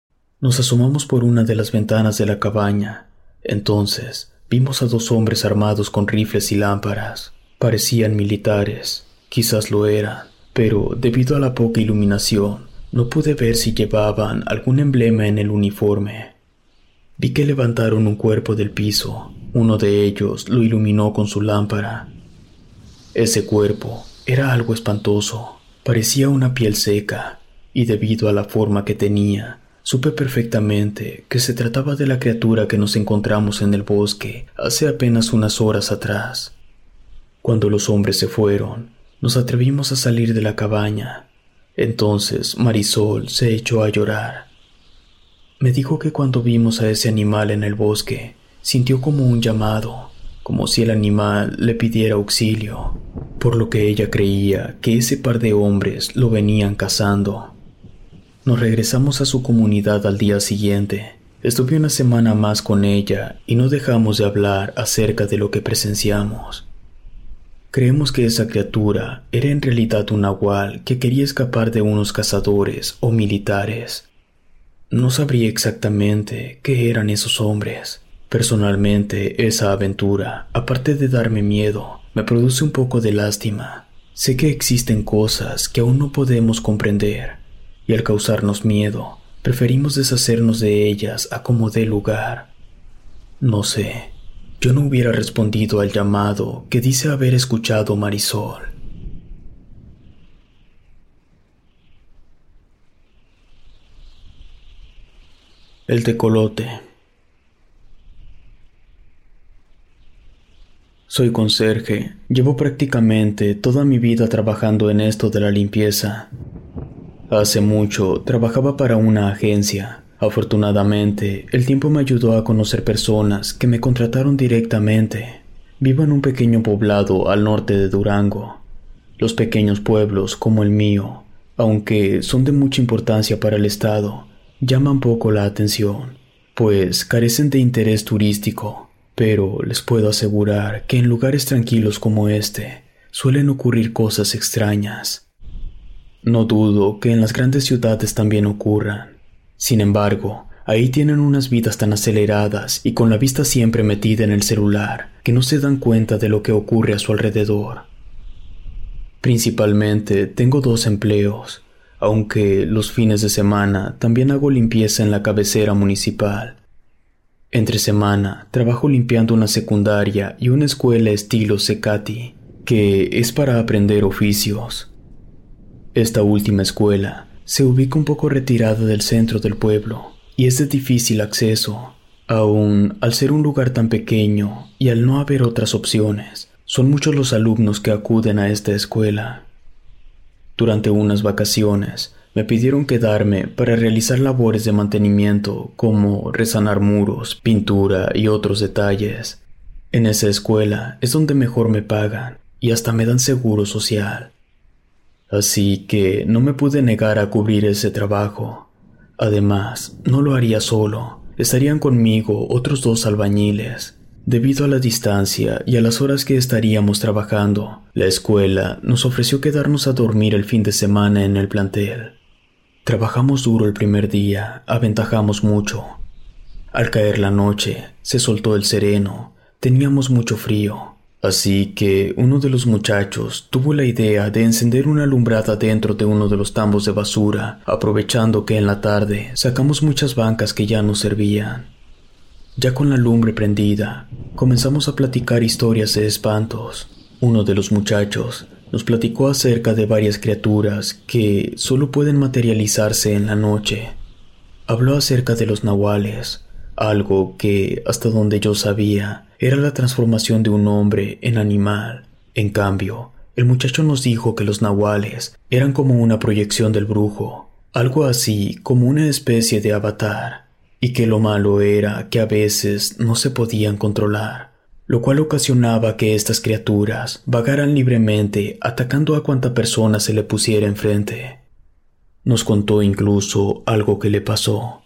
Speaker 1: Nos asomamos por una de las ventanas de la cabaña. Entonces, vimos a dos hombres armados con rifles y lámparas. Parecían militares, quizás lo eran, pero debido a la poca iluminación, no pude ver si llevaban algún emblema en el uniforme. Vi que levantaron un cuerpo del piso, uno de ellos lo iluminó con su lámpara. Ese cuerpo era algo espantoso, parecía una piel seca, y debido a la forma que tenía, supe perfectamente que se trataba de la criatura que nos encontramos en el bosque hace apenas unas horas atrás. Cuando los hombres se fueron, nos atrevimos a salir de la cabaña. Entonces Marisol se echó a llorar. Me dijo que cuando vimos a ese animal en el bosque, sintió como un llamado, como si el animal le pidiera auxilio, por lo que ella creía que ese par de hombres lo venían cazando. Nos regresamos a su comunidad al día siguiente. Estuve una semana más con ella y no dejamos de hablar acerca de lo que presenciamos. Creemos que esa criatura era en realidad un nahual que quería escapar de unos cazadores o militares. No sabría exactamente qué eran esos hombres. Personalmente, esa aventura, aparte de darme miedo, me produce un poco de lástima. Sé que existen cosas que aún no podemos comprender, y al causarnos miedo, preferimos deshacernos de ellas a como dé lugar. No sé, yo no hubiera respondido al llamado que dice haber escuchado Marisol. El tecolote. Soy conserje. Llevo prácticamente toda mi vida trabajando en esto de la limpieza. Hace mucho trabajaba para una agencia. Afortunadamente, el tiempo me ayudó a conocer personas que me contrataron directamente. Vivo en un pequeño poblado al norte de Durango. Los pequeños pueblos, como el mío, aunque son de mucha importancia para el Estado, llaman poco la atención, pues carecen de interés turístico, pero les puedo asegurar que en lugares tranquilos como este suelen ocurrir cosas extrañas. No dudo que en las grandes ciudades también ocurran. Sin embargo, ahí tienen unas vidas tan aceleradas y con la vista siempre metida en el celular que no se dan cuenta de lo que ocurre a su alrededor. Principalmente tengo dos empleos, aunque los fines de semana también hago limpieza en la cabecera municipal. Entre semana trabajo limpiando una secundaria y una escuela estilo Secati, que es para aprender oficios. Esta última escuela se ubica un poco retirada del centro del pueblo y es de difícil acceso, aun al ser un lugar tan pequeño y al no haber otras opciones. Son muchos los alumnos que acuden a esta escuela. Durante unas vacaciones me pidieron quedarme para realizar labores de mantenimiento como resanar muros, pintura y otros detalles. En esa escuela es donde mejor me pagan y hasta me dan seguro social. Así que no me pude negar a cubrir ese trabajo. Además, no lo haría solo. Estarían conmigo otros dos albañiles, Debido a la distancia y a las horas que estaríamos trabajando, la escuela nos ofreció quedarnos a dormir el fin de semana en el plantel. Trabajamos duro el primer día, aventajamos mucho. Al caer la noche, se soltó el sereno, teníamos mucho frío, así que uno de los muchachos tuvo la idea de encender una alumbrada dentro de uno de los tambos de basura, aprovechando que en la tarde sacamos muchas bancas que ya no servían. Ya con la lumbre prendida, comenzamos a platicar historias de espantos. Uno de los muchachos nos platicó acerca de varias criaturas que solo pueden materializarse en la noche. Habló acerca de los nahuales, algo que, hasta donde yo sabía, era la transformación de un hombre en animal. En cambio, el muchacho nos dijo que los nahuales eran como una proyección del brujo, algo así como una especie de avatar y que lo malo era que a veces no se podían controlar, lo cual ocasionaba que estas criaturas vagaran libremente atacando a cuanta persona se le pusiera enfrente. Nos contó incluso algo que le pasó.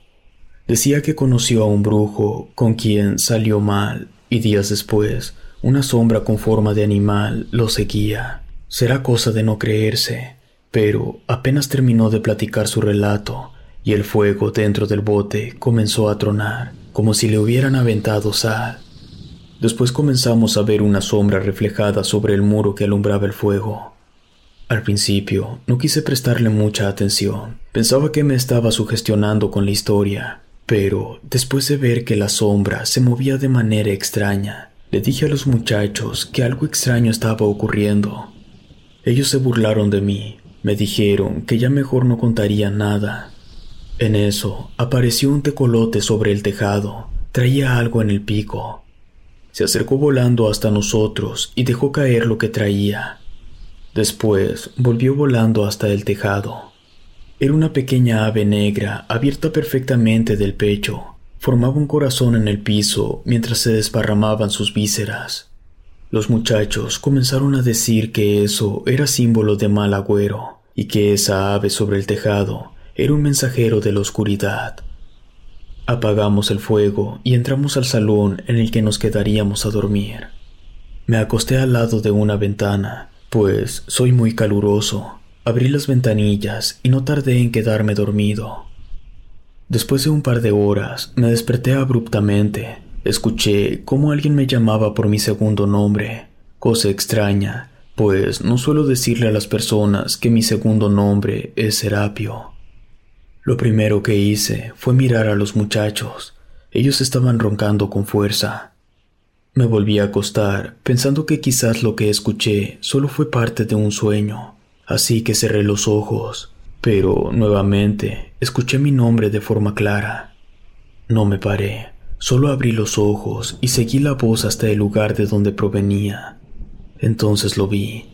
Speaker 1: Decía que conoció a un brujo con quien salió mal y días después una sombra con forma de animal lo seguía. Será cosa de no creerse, pero apenas terminó de platicar su relato, y el fuego dentro del bote comenzó a tronar, como si le hubieran aventado sal. Después comenzamos a ver una sombra reflejada sobre el muro que alumbraba el fuego. Al principio no quise prestarle mucha atención, pensaba que me estaba sugestionando con la historia, pero después de ver que la sombra se movía de manera extraña, le dije a los muchachos que algo extraño estaba ocurriendo. Ellos se burlaron de mí, me dijeron que ya mejor no contaría nada, en eso apareció un tecolote sobre el tejado. Traía algo en el pico. Se acercó volando hasta nosotros y dejó caer lo que traía. Después volvió volando hasta el tejado. Era una pequeña ave negra abierta perfectamente del pecho. Formaba un corazón en el piso mientras se desparramaban sus vísceras. Los muchachos comenzaron a decir que eso era símbolo de mal agüero y que esa ave sobre el tejado era un mensajero de la oscuridad. Apagamos el fuego y entramos al salón en el que nos quedaríamos a dormir. Me acosté al lado de una ventana, pues soy muy caluroso. Abrí las ventanillas y no tardé en quedarme dormido. Después de un par de horas me desperté abruptamente. Escuché cómo alguien me llamaba por mi segundo nombre, cosa extraña, pues no suelo decirle a las personas que mi segundo nombre es Serapio. Lo primero que hice fue mirar a los muchachos. Ellos estaban roncando con fuerza. Me volví a acostar, pensando que quizás lo que escuché solo fue parte de un sueño, así que cerré los ojos, pero nuevamente escuché mi nombre de forma clara. No me paré, solo abrí los ojos y seguí la voz hasta el lugar de donde provenía. Entonces lo vi.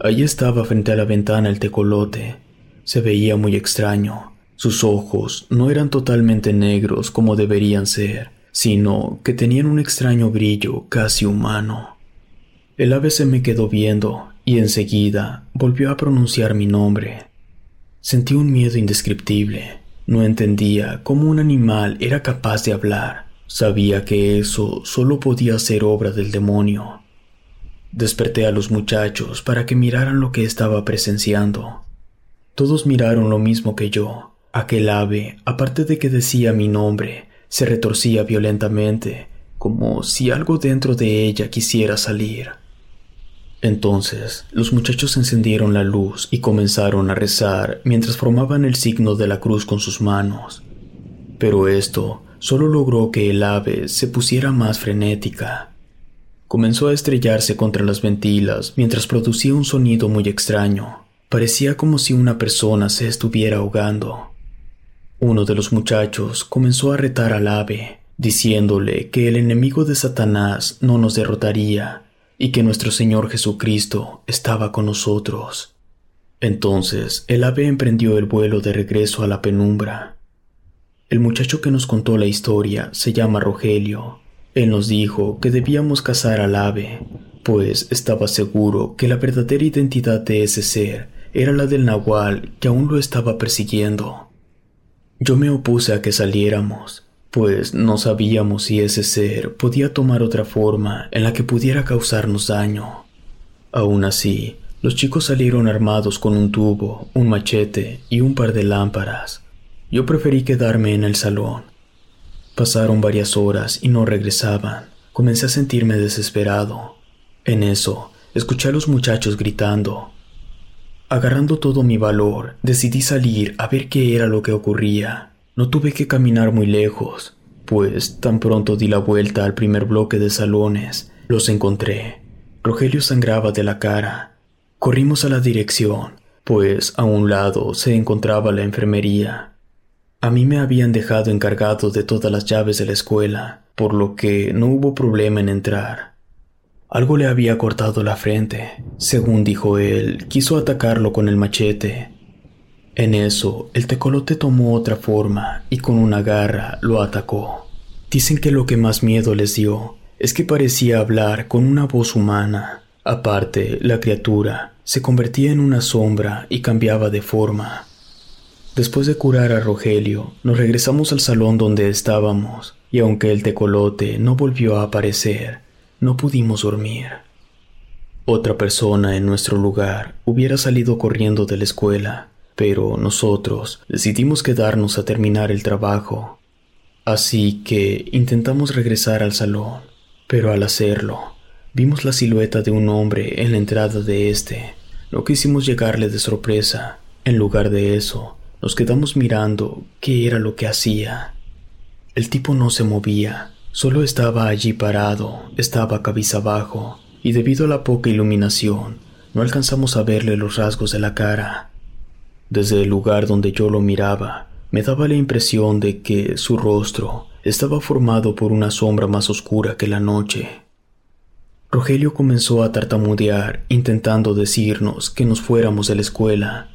Speaker 1: Allí estaba frente a la ventana el tecolote. Se veía muy extraño, sus ojos no eran totalmente negros como deberían ser, sino que tenían un extraño brillo casi humano. El ave se me quedó viendo y enseguida volvió a pronunciar mi nombre. Sentí un miedo indescriptible. No entendía cómo un animal era capaz de hablar. Sabía que eso solo podía ser obra del demonio. Desperté a los muchachos para que miraran lo que estaba presenciando. Todos miraron lo mismo que yo. Aquel ave, aparte de que decía mi nombre, se retorcía violentamente, como si algo dentro de ella quisiera salir. Entonces los muchachos encendieron la luz y comenzaron a rezar mientras formaban el signo de la cruz con sus manos. Pero esto solo logró que el ave se pusiera más frenética. Comenzó a estrellarse contra las ventilas mientras producía un sonido muy extraño. Parecía como si una persona se estuviera ahogando. Uno de los muchachos comenzó a retar al ave, diciéndole que el enemigo de Satanás no nos derrotaría y que nuestro Señor Jesucristo estaba con nosotros. Entonces el ave emprendió el vuelo de regreso a la penumbra. El muchacho que nos contó la historia se llama Rogelio. Él nos dijo que debíamos cazar al ave, pues estaba seguro que la verdadera identidad de ese ser era la del nahual que aún lo estaba persiguiendo. Yo me opuse a que saliéramos, pues no sabíamos si ese ser podía tomar otra forma en la que pudiera causarnos daño. Aún así, los chicos salieron armados con un tubo, un machete y un par de lámparas. Yo preferí quedarme en el salón. Pasaron varias horas y no regresaban. Comencé a sentirme desesperado. En eso, escuché a los muchachos gritando. Agarrando todo mi valor, decidí salir a ver qué era lo que ocurría. No tuve que caminar muy lejos, pues tan pronto di la vuelta al primer bloque de salones, los encontré. Rogelio sangraba de la cara. Corrimos a la dirección, pues a un lado se encontraba la enfermería. A mí me habían dejado encargado de todas las llaves de la escuela, por lo que no hubo problema en entrar. Algo le había cortado la frente. Según dijo él, quiso atacarlo con el machete, en eso, el tecolote tomó otra forma y con una garra lo atacó. Dicen que lo que más miedo les dio es que parecía hablar con una voz humana. Aparte, la criatura se convertía en una sombra y cambiaba de forma. Después de curar a Rogelio, nos regresamos al salón donde estábamos, y aunque el tecolote no volvió a aparecer, no pudimos dormir. Otra persona en nuestro lugar hubiera salido corriendo de la escuela, pero nosotros decidimos quedarnos a terminar el trabajo. Así que intentamos regresar al salón, pero al hacerlo, vimos la silueta de un hombre en la entrada de este. No quisimos llegarle de sorpresa. En lugar de eso, nos quedamos mirando qué era lo que hacía. El tipo no se movía, solo estaba allí parado, estaba cabizbajo, y debido a la poca iluminación, no alcanzamos a verle los rasgos de la cara. Desde el lugar donde yo lo miraba, me daba la impresión de que su rostro estaba formado por una sombra más oscura que la noche. Rogelio comenzó a tartamudear, intentando decirnos que nos fuéramos de la escuela.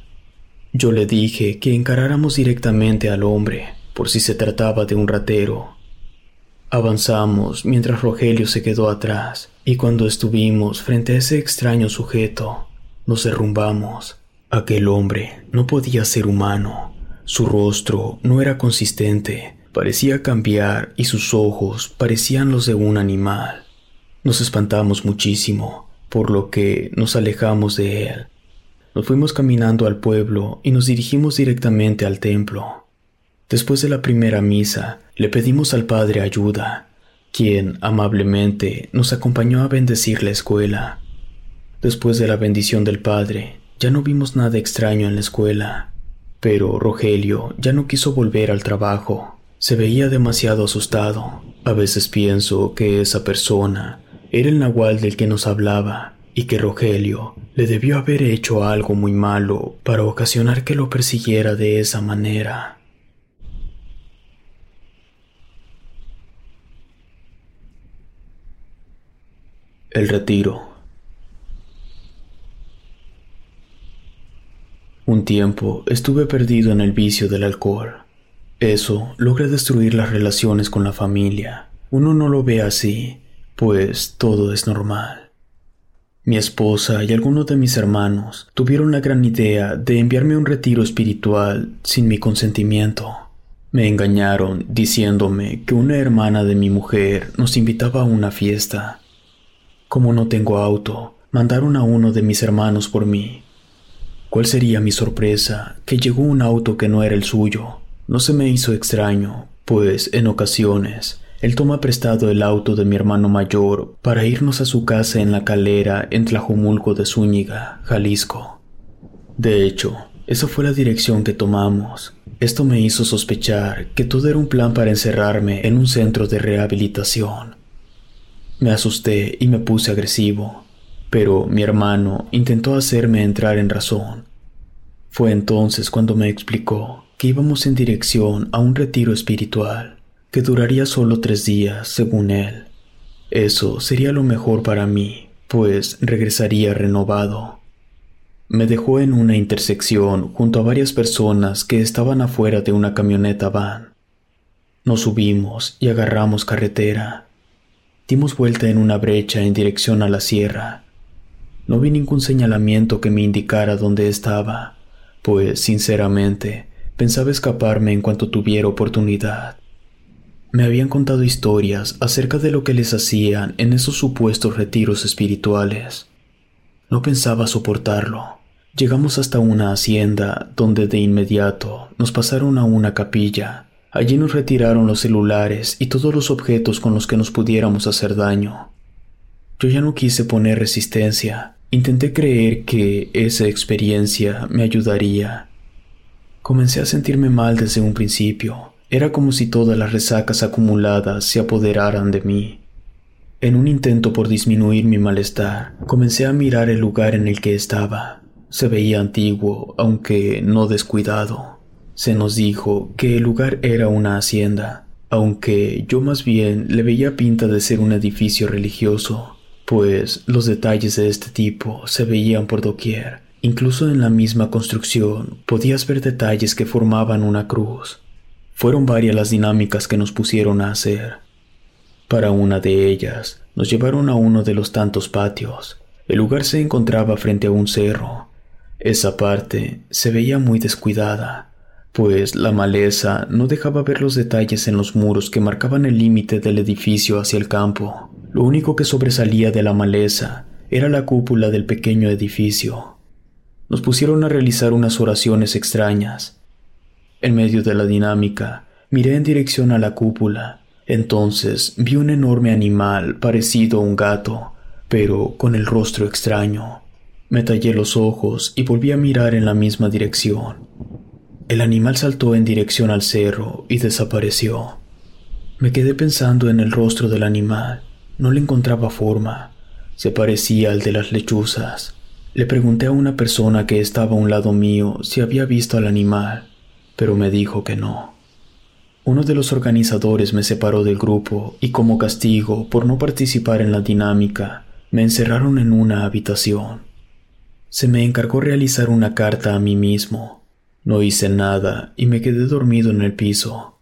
Speaker 1: Yo le dije que encaráramos directamente al hombre, por si se trataba de un ratero. Avanzamos mientras Rogelio se quedó atrás, y cuando estuvimos frente a ese extraño sujeto, nos derrumbamos. Aquel hombre no podía ser humano. Su rostro no era consistente, parecía cambiar y sus ojos parecían los de un animal. Nos espantamos muchísimo, por lo que nos alejamos de él. Nos fuimos caminando al pueblo y nos dirigimos directamente al templo. Después de la primera misa, le pedimos al Padre ayuda, quien amablemente nos acompañó a bendecir la escuela. Después de la bendición del Padre, ya no vimos nada extraño en la escuela, pero Rogelio ya no quiso volver al trabajo. Se veía demasiado asustado. A veces pienso que esa persona era el nahual del que nos hablaba y que Rogelio le debió haber hecho algo muy malo para ocasionar que lo persiguiera de esa manera. El retiro. Un tiempo estuve perdido en el vicio del alcohol. Eso logra destruir las relaciones con la familia. Uno no lo ve así, pues todo es normal. Mi esposa y algunos de mis hermanos tuvieron la gran idea de enviarme a un retiro espiritual sin mi consentimiento. Me engañaron diciéndome que una hermana de mi mujer nos invitaba a una fiesta. Como no tengo auto, mandaron a uno de mis hermanos por mí. ¿Cuál sería mi sorpresa que llegó un auto que no era el suyo? No se me hizo extraño, pues en ocasiones él toma prestado el auto de mi hermano mayor para irnos a su casa en la calera en Tlajumulco de Zúñiga, Jalisco. De hecho, esa fue la dirección que tomamos. Esto me hizo sospechar que todo era un plan para encerrarme en un centro de rehabilitación. Me asusté y me puse agresivo, pero mi hermano intentó hacerme entrar en razón. Fue entonces cuando me explicó que íbamos en dirección a un retiro espiritual que duraría solo tres días, según él. Eso sería lo mejor para mí, pues regresaría renovado. Me dejó en una intersección junto a varias personas que estaban afuera de una camioneta van. Nos subimos y agarramos carretera. Dimos vuelta en una brecha en dirección a la sierra. No vi ningún señalamiento que me indicara dónde estaba, pues sinceramente pensaba escaparme en cuanto tuviera oportunidad. Me habían contado historias acerca de lo que les hacían en esos supuestos retiros espirituales. No pensaba soportarlo. Llegamos hasta una hacienda donde de inmediato nos pasaron a una capilla. Allí nos retiraron los celulares y todos los objetos con los que nos pudiéramos hacer daño. Yo ya no quise poner resistencia. Intenté creer que esa experiencia me ayudaría. Comencé a sentirme mal desde un principio. Era como si todas las resacas acumuladas se apoderaran de mí. En un intento por disminuir mi malestar, comencé a mirar el lugar en el que estaba. Se veía antiguo, aunque no descuidado. Se nos dijo que el lugar era una hacienda, aunque yo más bien le veía pinta de ser un edificio religioso, pues los detalles de este tipo se veían por doquier. Incluso en la misma construcción podías ver detalles que formaban una cruz. Fueron varias las dinámicas que nos pusieron a hacer. Para una de ellas, nos llevaron a uno de los tantos patios. El lugar se encontraba frente a un cerro. Esa parte se veía muy descuidada, pues la maleza no dejaba ver los detalles en los muros que marcaban el límite del edificio hacia el campo. Lo único que sobresalía de la maleza era la cúpula del pequeño edificio. Nos pusieron a realizar unas oraciones extrañas, en medio de la dinámica, miré en dirección a la cúpula. Entonces vi un enorme animal parecido a un gato, pero con el rostro extraño. Me tallé los ojos y volví a mirar en la misma dirección. El animal saltó en dirección al cerro y desapareció. Me quedé pensando en el rostro del animal. No le encontraba forma. Se parecía al de las lechuzas. Le pregunté a una persona que estaba a un lado mío si había visto al animal pero me dijo que no. Uno de los organizadores me separó del grupo y como castigo por no participar en la dinámica, me encerraron en una habitación. Se me encargó realizar una carta a mí mismo. No hice nada y me quedé dormido en el piso.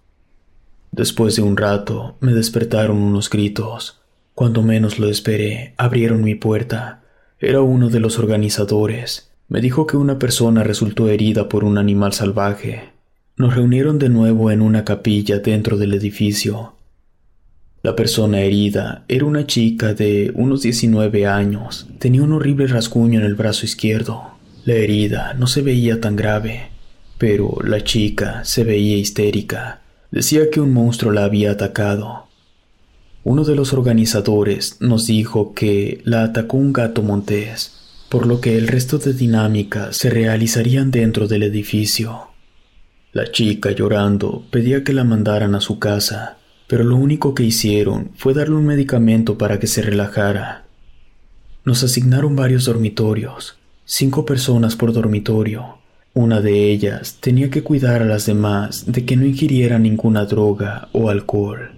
Speaker 1: Después de un rato me despertaron unos gritos. Cuando menos lo esperé, abrieron mi puerta. Era uno de los organizadores. Me dijo que una persona resultó herida por un animal salvaje nos reunieron de nuevo en una capilla dentro del edificio. La persona herida era una chica de unos 19 años. Tenía un horrible rasguño en el brazo izquierdo. La herida no se veía tan grave, pero la chica se veía histérica. Decía que un monstruo la había atacado. Uno de los organizadores nos dijo que la atacó un gato montés, por lo que el resto de dinámicas se realizarían dentro del edificio. La chica, llorando, pedía que la mandaran a su casa, pero lo único que hicieron fue darle un medicamento para que se relajara. Nos asignaron varios dormitorios, cinco personas por dormitorio. Una de ellas tenía que cuidar a las demás de que no ingirieran ninguna droga o alcohol.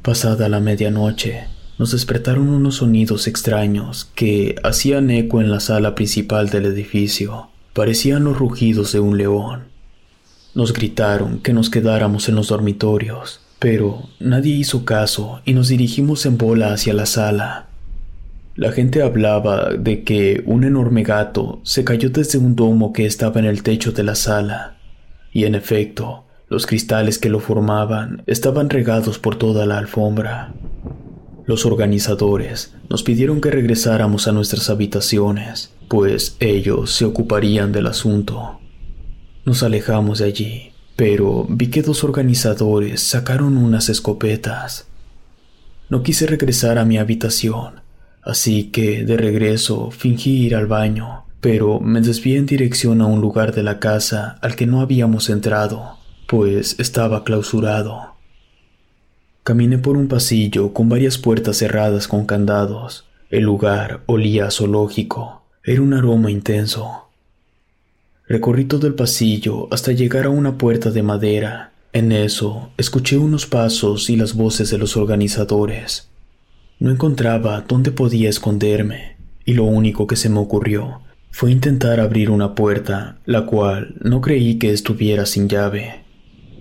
Speaker 1: Pasada la medianoche, nos despertaron unos sonidos extraños que hacían eco en la sala principal del edificio. Parecían los rugidos de un león. Nos gritaron que nos quedáramos en los dormitorios, pero nadie hizo caso y nos dirigimos en bola hacia la sala. La gente hablaba de que un enorme gato se cayó desde un domo que estaba en el techo de la sala, y en efecto, Los cristales que lo formaban estaban regados por toda la alfombra. Los organizadores nos pidieron que regresáramos a nuestras habitaciones, pues ellos se ocuparían del asunto. Nos alejamos de allí, pero vi que dos organizadores sacaron unas escopetas. No quise regresar a mi habitación, así que de regreso fingí ir al baño, pero me desvié en dirección a un lugar de la casa al que no habíamos entrado, pues estaba clausurado. Caminé por un pasillo con varias puertas cerradas con candados. El lugar olía a zoológico. Era un aroma intenso. Recorrí todo el pasillo hasta llegar a una puerta de madera. En eso, escuché unos pasos y las voces de los organizadores. No encontraba dónde podía esconderme, y lo único que se me ocurrió fue intentar abrir una puerta, la cual no creí que estuviera sin llave.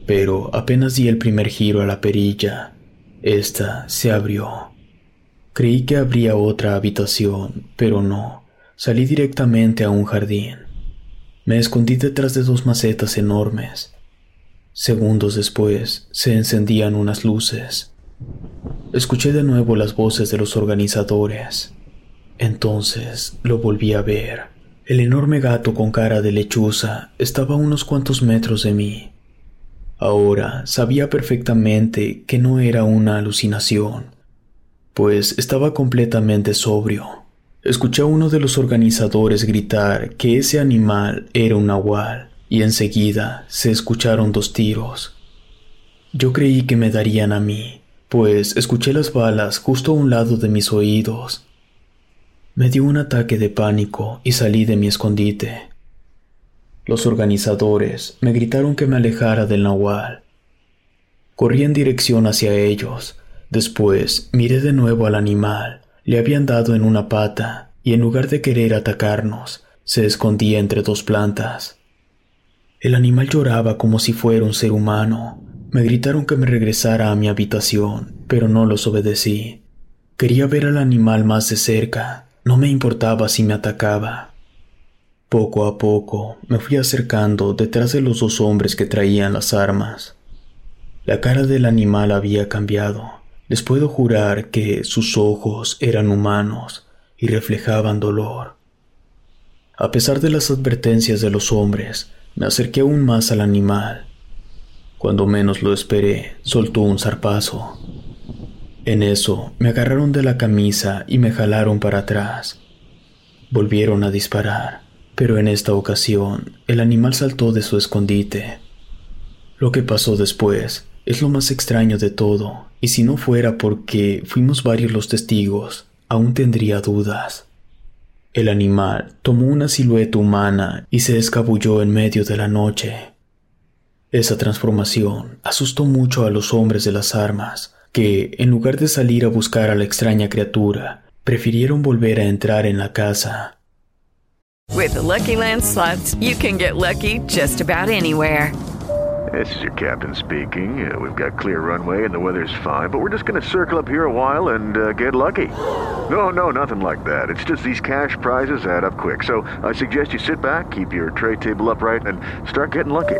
Speaker 1: Pero apenas di el primer giro a la perilla, esta se abrió. Creí que habría otra habitación, pero no. Salí directamente a un jardín. Me escondí detrás de dos macetas enormes. Segundos después se encendían unas luces. Escuché de nuevo las voces de los organizadores. Entonces lo volví a ver. El enorme gato con cara de lechuza estaba a unos cuantos metros de mí. Ahora sabía perfectamente que no era una alucinación, pues estaba completamente sobrio. Escuché a uno de los organizadores gritar que ese animal era un nahual, y enseguida se escucharon dos tiros. Yo creí que me darían a mí, pues escuché las balas justo a un lado de mis oídos. Me dio un ataque de pánico y salí de mi escondite. Los organizadores me gritaron que me alejara del nahual. Corrí en dirección hacia ellos. Después miré de nuevo al animal. Le habían dado en una pata y en lugar de querer atacarnos, se escondía entre dos plantas. El animal lloraba como si fuera un ser humano. Me gritaron que me regresara a mi habitación, pero no los obedecí. Quería ver al animal más de cerca. No me importaba si me atacaba. Poco a poco me fui acercando detrás de los dos hombres que traían las armas. La cara del animal había cambiado. Les puedo jurar que sus ojos eran humanos y reflejaban dolor. A pesar de las advertencias de los hombres, me acerqué aún más al animal. Cuando menos lo esperé, soltó un zarpazo. En eso me agarraron de la camisa y me jalaron para atrás. Volvieron a disparar pero en esta ocasión el animal saltó de su escondite. Lo que pasó después es lo más extraño de todo, y si no fuera porque fuimos varios los testigos, aún tendría dudas. El animal tomó una silueta humana y se escabulló en medio de la noche. Esa transformación asustó mucho a los hombres de las armas, que, en lugar de salir a buscar a la extraña criatura, prefirieron volver a entrar en la casa.
Speaker 4: With the Lucky Land slots, you can get lucky just about anywhere.
Speaker 5: This is your captain speaking. Uh, we've got clear runway and the weather's fine, but we're just going to circle up here a while and uh, get lucky. No, no, nothing like that. It's just these cash prizes add up quick. So I suggest you sit back, keep your tray table upright, and start getting lucky.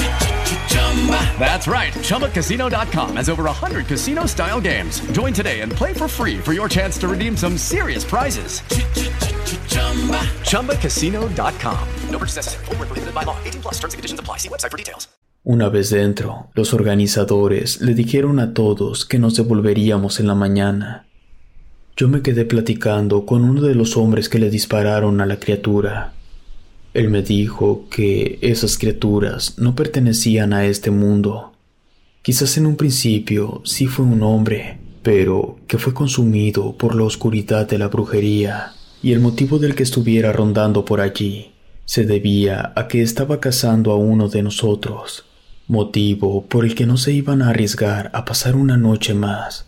Speaker 2: That's right. ChumbaCasino.com has over 100 casino style games. Join today and play for free for your chance to redeem some serious prizes. ChumbaCasino.com. No purchase necessary. Full prohibited by law. 18 plus terms and conditions apply. See website for details.
Speaker 1: Una vez dentro, los organizadores le dijeron a todos que nos devolveríamos en la mañana. Yo me quedé platicando con uno de los hombres que le dispararon a la criatura. Él me dijo que esas criaturas no pertenecían a este mundo. Quizás en un principio sí fue un hombre, pero que fue consumido por la oscuridad de la brujería, y el motivo del que estuviera rondando por allí se debía a que estaba cazando a uno de nosotros, motivo por el que no se iban a arriesgar a pasar una noche más,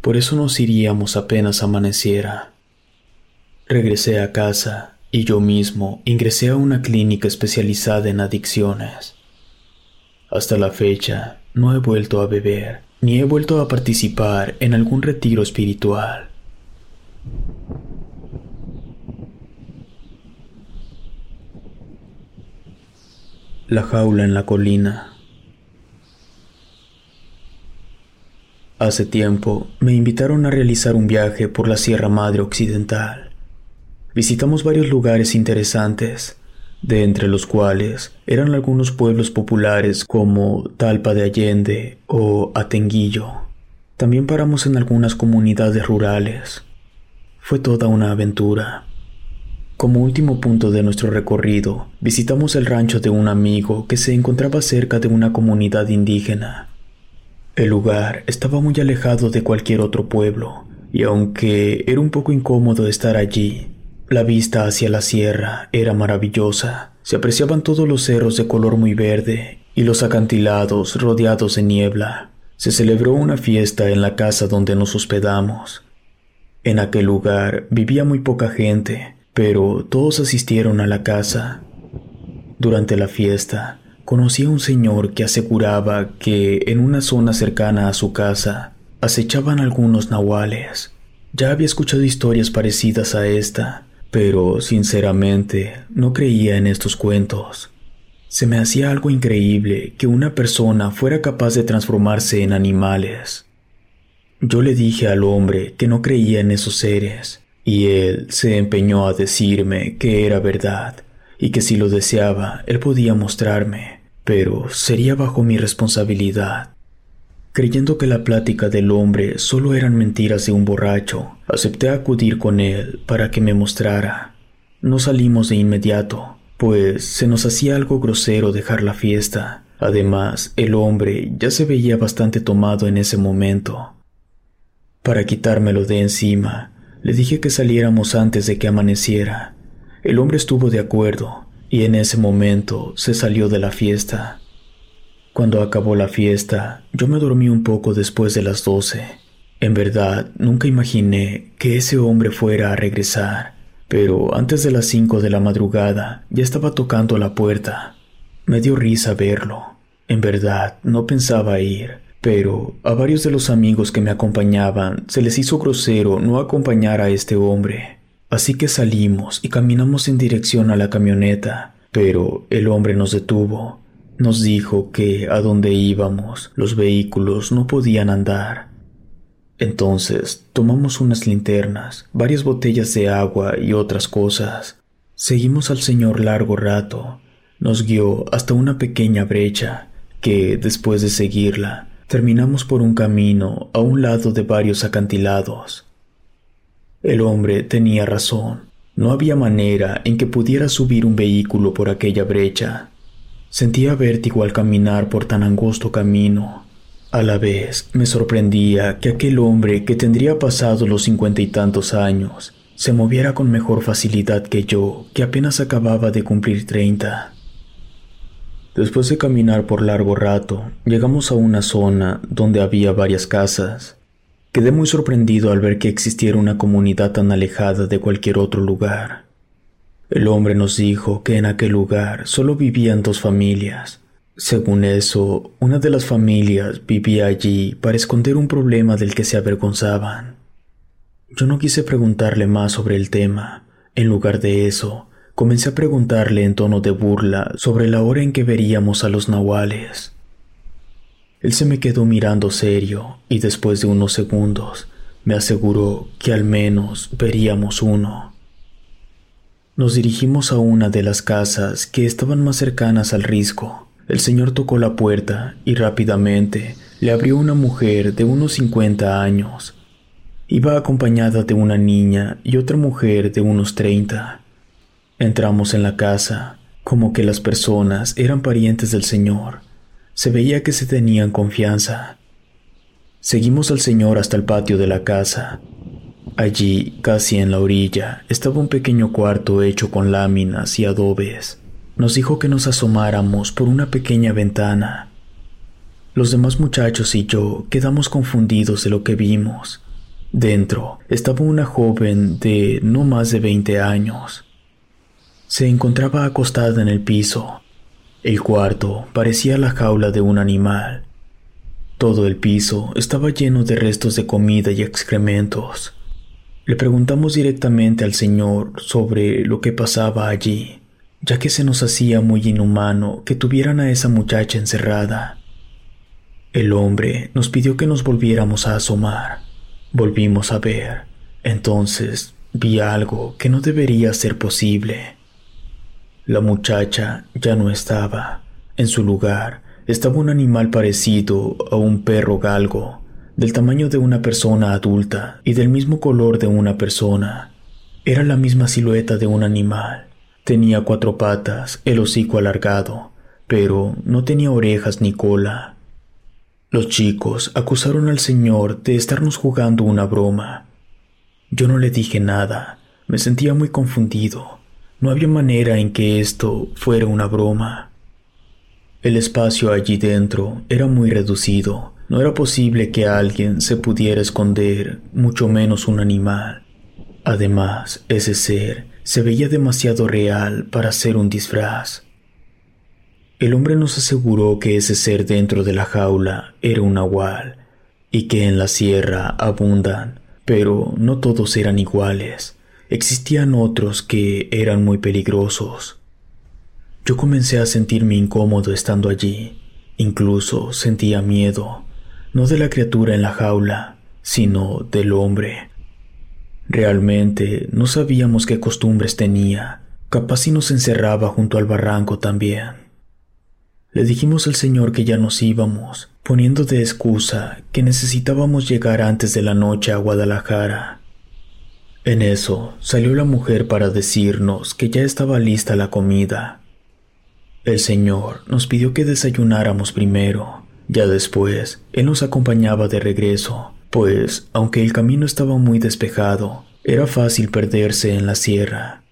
Speaker 1: Por eso nos iríamos apenas amaneciera. Regresé a casa y yo mismo ingresé a una clínica especializada en adicciones. Hasta la fecha no he vuelto a beber ni he vuelto a participar en algún retiro espiritual. La jaula en la colina. Hace tiempo me invitaron a realizar un viaje por la Sierra Madre Occidental. Visitamos varios lugares interesantes, de entre los cuales eran algunos pueblos populares como Talpa de Allende o Atenguillo. También paramos en algunas comunidades rurales. Fue toda una aventura. Como último punto de nuestro recorrido, visitamos el rancho de un amigo que se encontraba cerca de una comunidad indígena. El lugar estaba muy alejado de cualquier otro pueblo, y aunque era un poco incómodo estar allí, la vista hacia la sierra era maravillosa. Se apreciaban todos los cerros de color muy verde y los acantilados rodeados de niebla. Se celebró una fiesta en la casa donde nos hospedamos. En aquel lugar vivía muy poca gente, pero todos asistieron a la casa. Durante la fiesta, conocí a un señor que aseguraba que en una zona cercana a su casa acechaban algunos nahuales. Ya había escuchado historias parecidas a esta, pero sinceramente no creía en estos cuentos. Se me hacía algo increíble que una persona fuera capaz de transformarse en animales. Yo le dije al hombre que no creía en esos seres, y él se empeñó a decirme que era verdad y que si lo deseaba él podía mostrarme, pero sería bajo mi responsabilidad. Creyendo que la plática del hombre solo eran mentiras de un borracho, acepté acudir con él para que me mostrara. No salimos de inmediato, pues se nos hacía algo grosero dejar la fiesta. Además, el hombre ya se veía bastante tomado en ese momento. Para quitármelo de encima, le dije que saliéramos antes de que amaneciera. El hombre estuvo de acuerdo y en ese momento se salió de la fiesta. Cuando acabó la fiesta, yo me dormí un poco después de las doce. En verdad, nunca imaginé que ese hombre fuera a regresar, pero antes de las cinco de la madrugada ya estaba tocando la puerta. Me dio risa verlo. En verdad, no pensaba ir, pero a varios de los amigos que me acompañaban se les hizo grosero no acompañar a este hombre. Así que salimos y caminamos en dirección a la camioneta, pero el hombre nos detuvo. Nos dijo que a donde íbamos los vehículos no podían andar. Entonces tomamos unas linternas, varias botellas de agua y otras cosas. Seguimos al señor largo rato. Nos guió hasta una pequeña brecha que, después de seguirla, terminamos por un camino a un lado de varios acantilados. El hombre tenía razón. No había manera en que pudiera subir un vehículo por aquella brecha. Sentía vértigo al caminar por tan angosto camino. A la vez me sorprendía que aquel hombre que tendría pasado los cincuenta y tantos años se moviera con mejor facilidad que yo, que apenas acababa de cumplir treinta. Después de caminar por largo rato, llegamos a una zona donde había varias casas. Quedé muy sorprendido al ver que existiera una comunidad tan alejada de cualquier otro lugar. El hombre nos dijo que en aquel lugar solo vivían dos familias. Según eso, una de las familias vivía allí para esconder un problema del que se avergonzaban. Yo no quise preguntarle más sobre el tema. En lugar de eso, Comencé a preguntarle en tono de burla sobre la hora en que veríamos a los nahuales. Él se me quedó mirando serio y después de unos segundos me aseguró que al menos veríamos uno. Nos dirigimos a una de las casas que estaban más cercanas al risco. El señor tocó la puerta y rápidamente le abrió una mujer de unos 50 años. Iba acompañada de una niña y otra mujer de unos 30. Entramos en la casa, como que las personas eran parientes del Señor. Se veía que se tenían confianza. Seguimos al Señor hasta el patio de la casa. Allí, casi en la orilla, estaba un pequeño cuarto hecho con láminas y adobes. Nos dijo que nos asomáramos por una pequeña ventana. Los demás muchachos y yo quedamos confundidos de lo que vimos. Dentro estaba una joven de no más de 20 años. Se encontraba acostada en el piso. El cuarto parecía la jaula de un animal. Todo el piso estaba lleno de restos de comida y excrementos. Le preguntamos directamente al Señor sobre lo que pasaba allí, ya que se nos hacía muy inhumano que tuvieran a esa muchacha encerrada. El hombre nos pidió que nos volviéramos a asomar. Volvimos a ver. Entonces vi algo que no debería ser posible. La muchacha ya no estaba. En su lugar estaba un animal parecido a un perro galgo del tamaño de una persona adulta y del mismo color de una persona. Era la misma silueta de un animal. Tenía cuatro patas, el hocico alargado, pero no tenía orejas ni cola. Los chicos acusaron al señor de estarnos jugando una broma. Yo no le dije nada, me sentía muy confundido. No había manera en que esto fuera una broma. El espacio allí dentro era muy reducido no era posible que alguien se pudiera esconder, mucho menos un animal. Además, ese ser se veía demasiado real para ser un disfraz. El hombre nos aseguró que ese ser dentro de la jaula era un nahual y que en la sierra abundan, pero no todos eran iguales. Existían otros que eran muy peligrosos. Yo comencé a sentirme incómodo estando allí. Incluso sentía miedo no de la criatura en la jaula, sino del hombre. Realmente no sabíamos qué costumbres tenía, capaz si nos encerraba junto al barranco también. Le dijimos al señor que ya nos íbamos, poniendo de excusa que necesitábamos llegar antes de la noche a Guadalajara. En eso salió la mujer para decirnos que ya estaba lista la comida. El señor nos pidió que desayunáramos primero, ya después, él nos acompañaba de regreso, pues, aunque el camino estaba muy despejado, era fácil perderse en la sierra.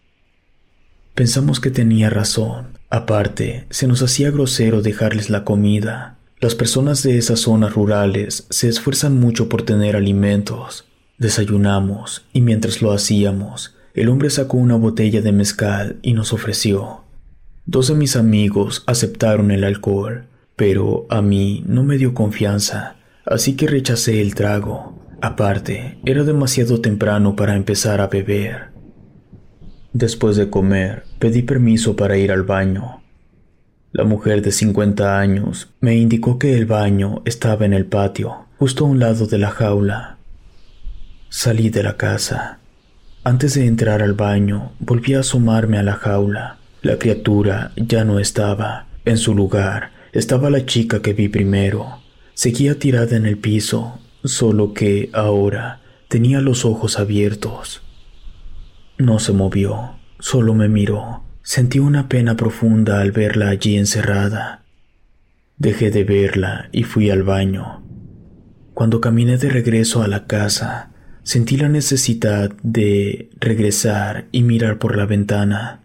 Speaker 1: Pensamos que tenía razón. Aparte, se nos hacía grosero dejarles la comida. Las personas de esas zonas rurales se esfuerzan mucho por tener alimentos. Desayunamos, y mientras lo hacíamos, el hombre sacó una botella de mezcal y nos ofreció. Dos de mis amigos aceptaron el alcohol, pero a mí no me dio confianza, así que rechacé el trago. Aparte, era demasiado temprano para empezar a beber. Después de comer, pedí permiso para ir al baño. La mujer de 50 años me indicó que el baño estaba en el patio, justo a un lado de la jaula. Salí de la casa. Antes de entrar al baño, volví a asomarme a la jaula. La criatura ya no estaba. En su lugar estaba la chica que vi primero. Seguía tirada en el piso, solo que ahora tenía los ojos abiertos. No se movió, solo me miró. Sentí una pena profunda al verla allí encerrada. Dejé de verla y fui al baño. Cuando caminé de regreso a la casa, sentí la necesidad de regresar y mirar por la ventana.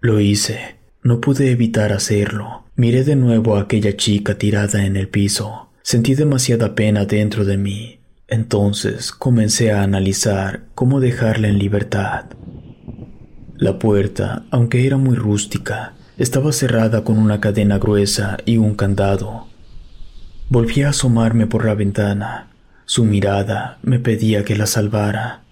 Speaker 1: Lo hice. No pude evitar hacerlo. Miré de nuevo a aquella chica tirada en el piso. Sentí demasiada pena dentro de mí. Entonces comencé a analizar cómo dejarla en libertad. La puerta, aunque era muy rústica, estaba cerrada con una cadena gruesa y un candado. Volví a asomarme por la ventana. Su mirada me pedía que la salvara.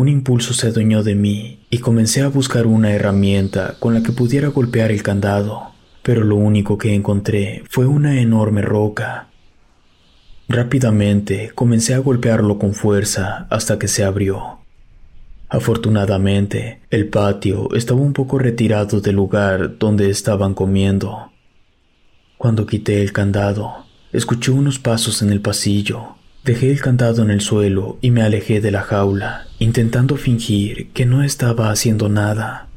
Speaker 1: Un impulso se adueñó de mí y comencé a buscar una herramienta con la que pudiera golpear el candado, pero lo único que encontré fue una enorme roca. Rápidamente comencé a golpearlo con fuerza hasta que se abrió. Afortunadamente, el patio estaba un poco retirado del lugar donde estaban comiendo. Cuando quité el candado, escuché unos pasos en el pasillo Dejé el candado en el suelo y me alejé de la jaula, intentando fingir que no estaba haciendo nada.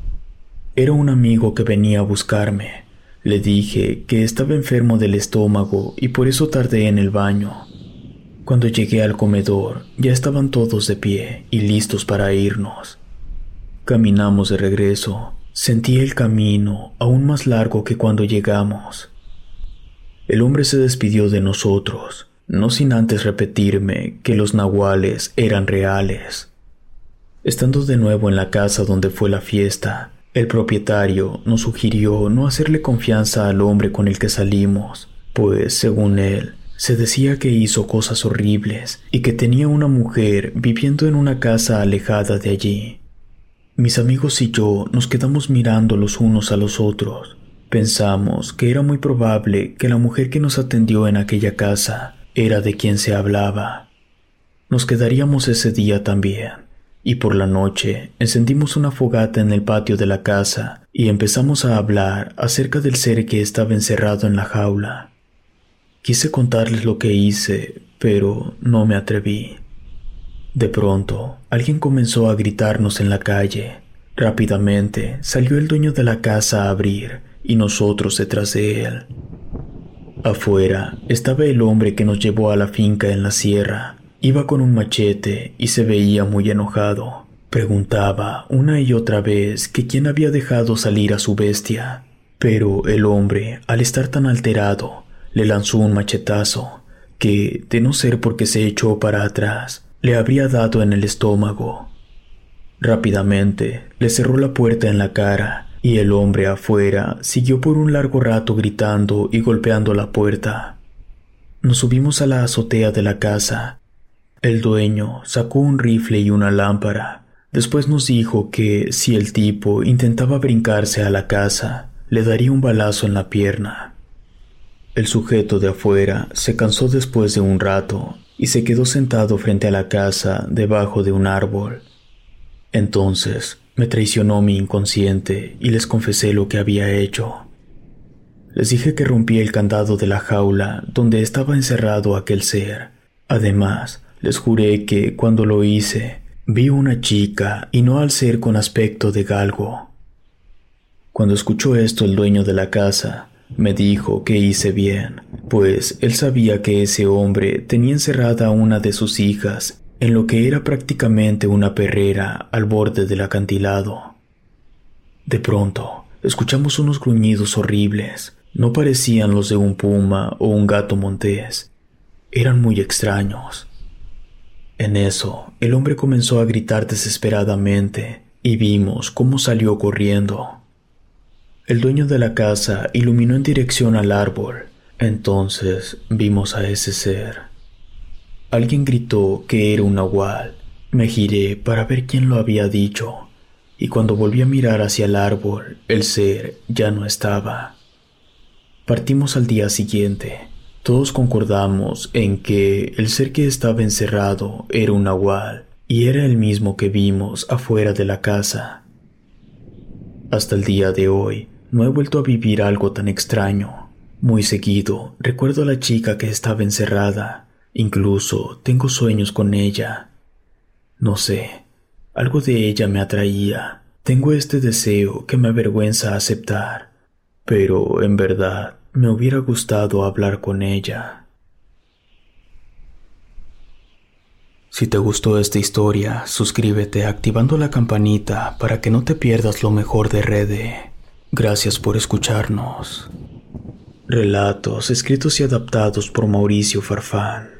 Speaker 1: Era un amigo que venía a buscarme. Le dije que estaba enfermo del estómago y por eso tardé en el baño. Cuando llegué al comedor, ya estaban todos de pie y listos para irnos. Caminamos de regreso. Sentí el camino aún más largo que cuando llegamos. El hombre se despidió de nosotros no sin antes repetirme que los nahuales eran reales. Estando de nuevo en la casa donde fue la fiesta, el propietario nos sugirió no hacerle confianza al hombre con el que salimos, pues, según él, se decía que hizo cosas horribles y que tenía una mujer viviendo en una casa alejada de allí. Mis amigos y yo nos quedamos mirando los unos a los otros. Pensamos que era muy probable que la mujer que nos atendió en aquella casa era de quien se hablaba. Nos quedaríamos ese día también, y por la noche encendimos una fogata en el patio de la casa y empezamos a hablar acerca del ser que estaba encerrado en la jaula. Quise contarles lo que hice, pero no me atreví. De pronto, alguien comenzó a gritarnos en la calle. Rápidamente salió el dueño de la casa a abrir y nosotros detrás de él. Afuera estaba el hombre que nos llevó a la finca en la sierra. Iba con un machete y se veía muy enojado. Preguntaba una y otra vez que quién había dejado salir a su bestia. Pero el hombre, al estar tan alterado, le lanzó un machetazo que, de no ser porque se echó para atrás, le habría dado en el estómago. Rápidamente le cerró la puerta en la cara y el hombre afuera siguió por un largo rato gritando y golpeando la puerta. Nos subimos a la azotea de la casa. El dueño sacó un rifle y una lámpara. Después nos dijo que si el tipo intentaba brincarse a la casa, le daría un balazo en la pierna. El sujeto de afuera se cansó después de un rato y se quedó sentado frente a la casa debajo de un árbol. Entonces me traicionó mi inconsciente y les confesé lo que había hecho. Les dije que rompí el candado de la jaula donde estaba encerrado aquel ser. Además, les juré que cuando lo hice, vi una chica y no al ser con aspecto de galgo. Cuando escuchó esto el dueño de la casa, me dijo que hice bien, pues él sabía que ese hombre tenía encerrada a una de sus hijas en lo que era prácticamente una perrera al borde del acantilado. De pronto, escuchamos unos gruñidos horribles. No parecían los de un puma o un gato montés. Eran muy extraños. En eso, el hombre comenzó a gritar desesperadamente y vimos cómo salió corriendo. El dueño de la casa iluminó en dirección al árbol. Entonces vimos a ese ser. Alguien gritó que era un nahual. Me giré para ver quién lo había dicho, y cuando volví a mirar hacia el árbol, el ser ya no estaba. Partimos al día siguiente. Todos concordamos en que el ser que estaba encerrado era un nahual, y era el mismo que vimos afuera de la casa. Hasta el día de hoy, no he vuelto a vivir algo tan extraño. Muy seguido recuerdo a la chica que estaba encerrada. Incluso tengo sueños con ella. No sé, algo de ella me atraía. Tengo este deseo que me avergüenza aceptar. Pero en verdad me hubiera gustado hablar con ella. Si te gustó esta historia, suscríbete activando la campanita para que no te pierdas lo mejor de Rede. Gracias por escucharnos. Relatos escritos y adaptados por Mauricio Farfán.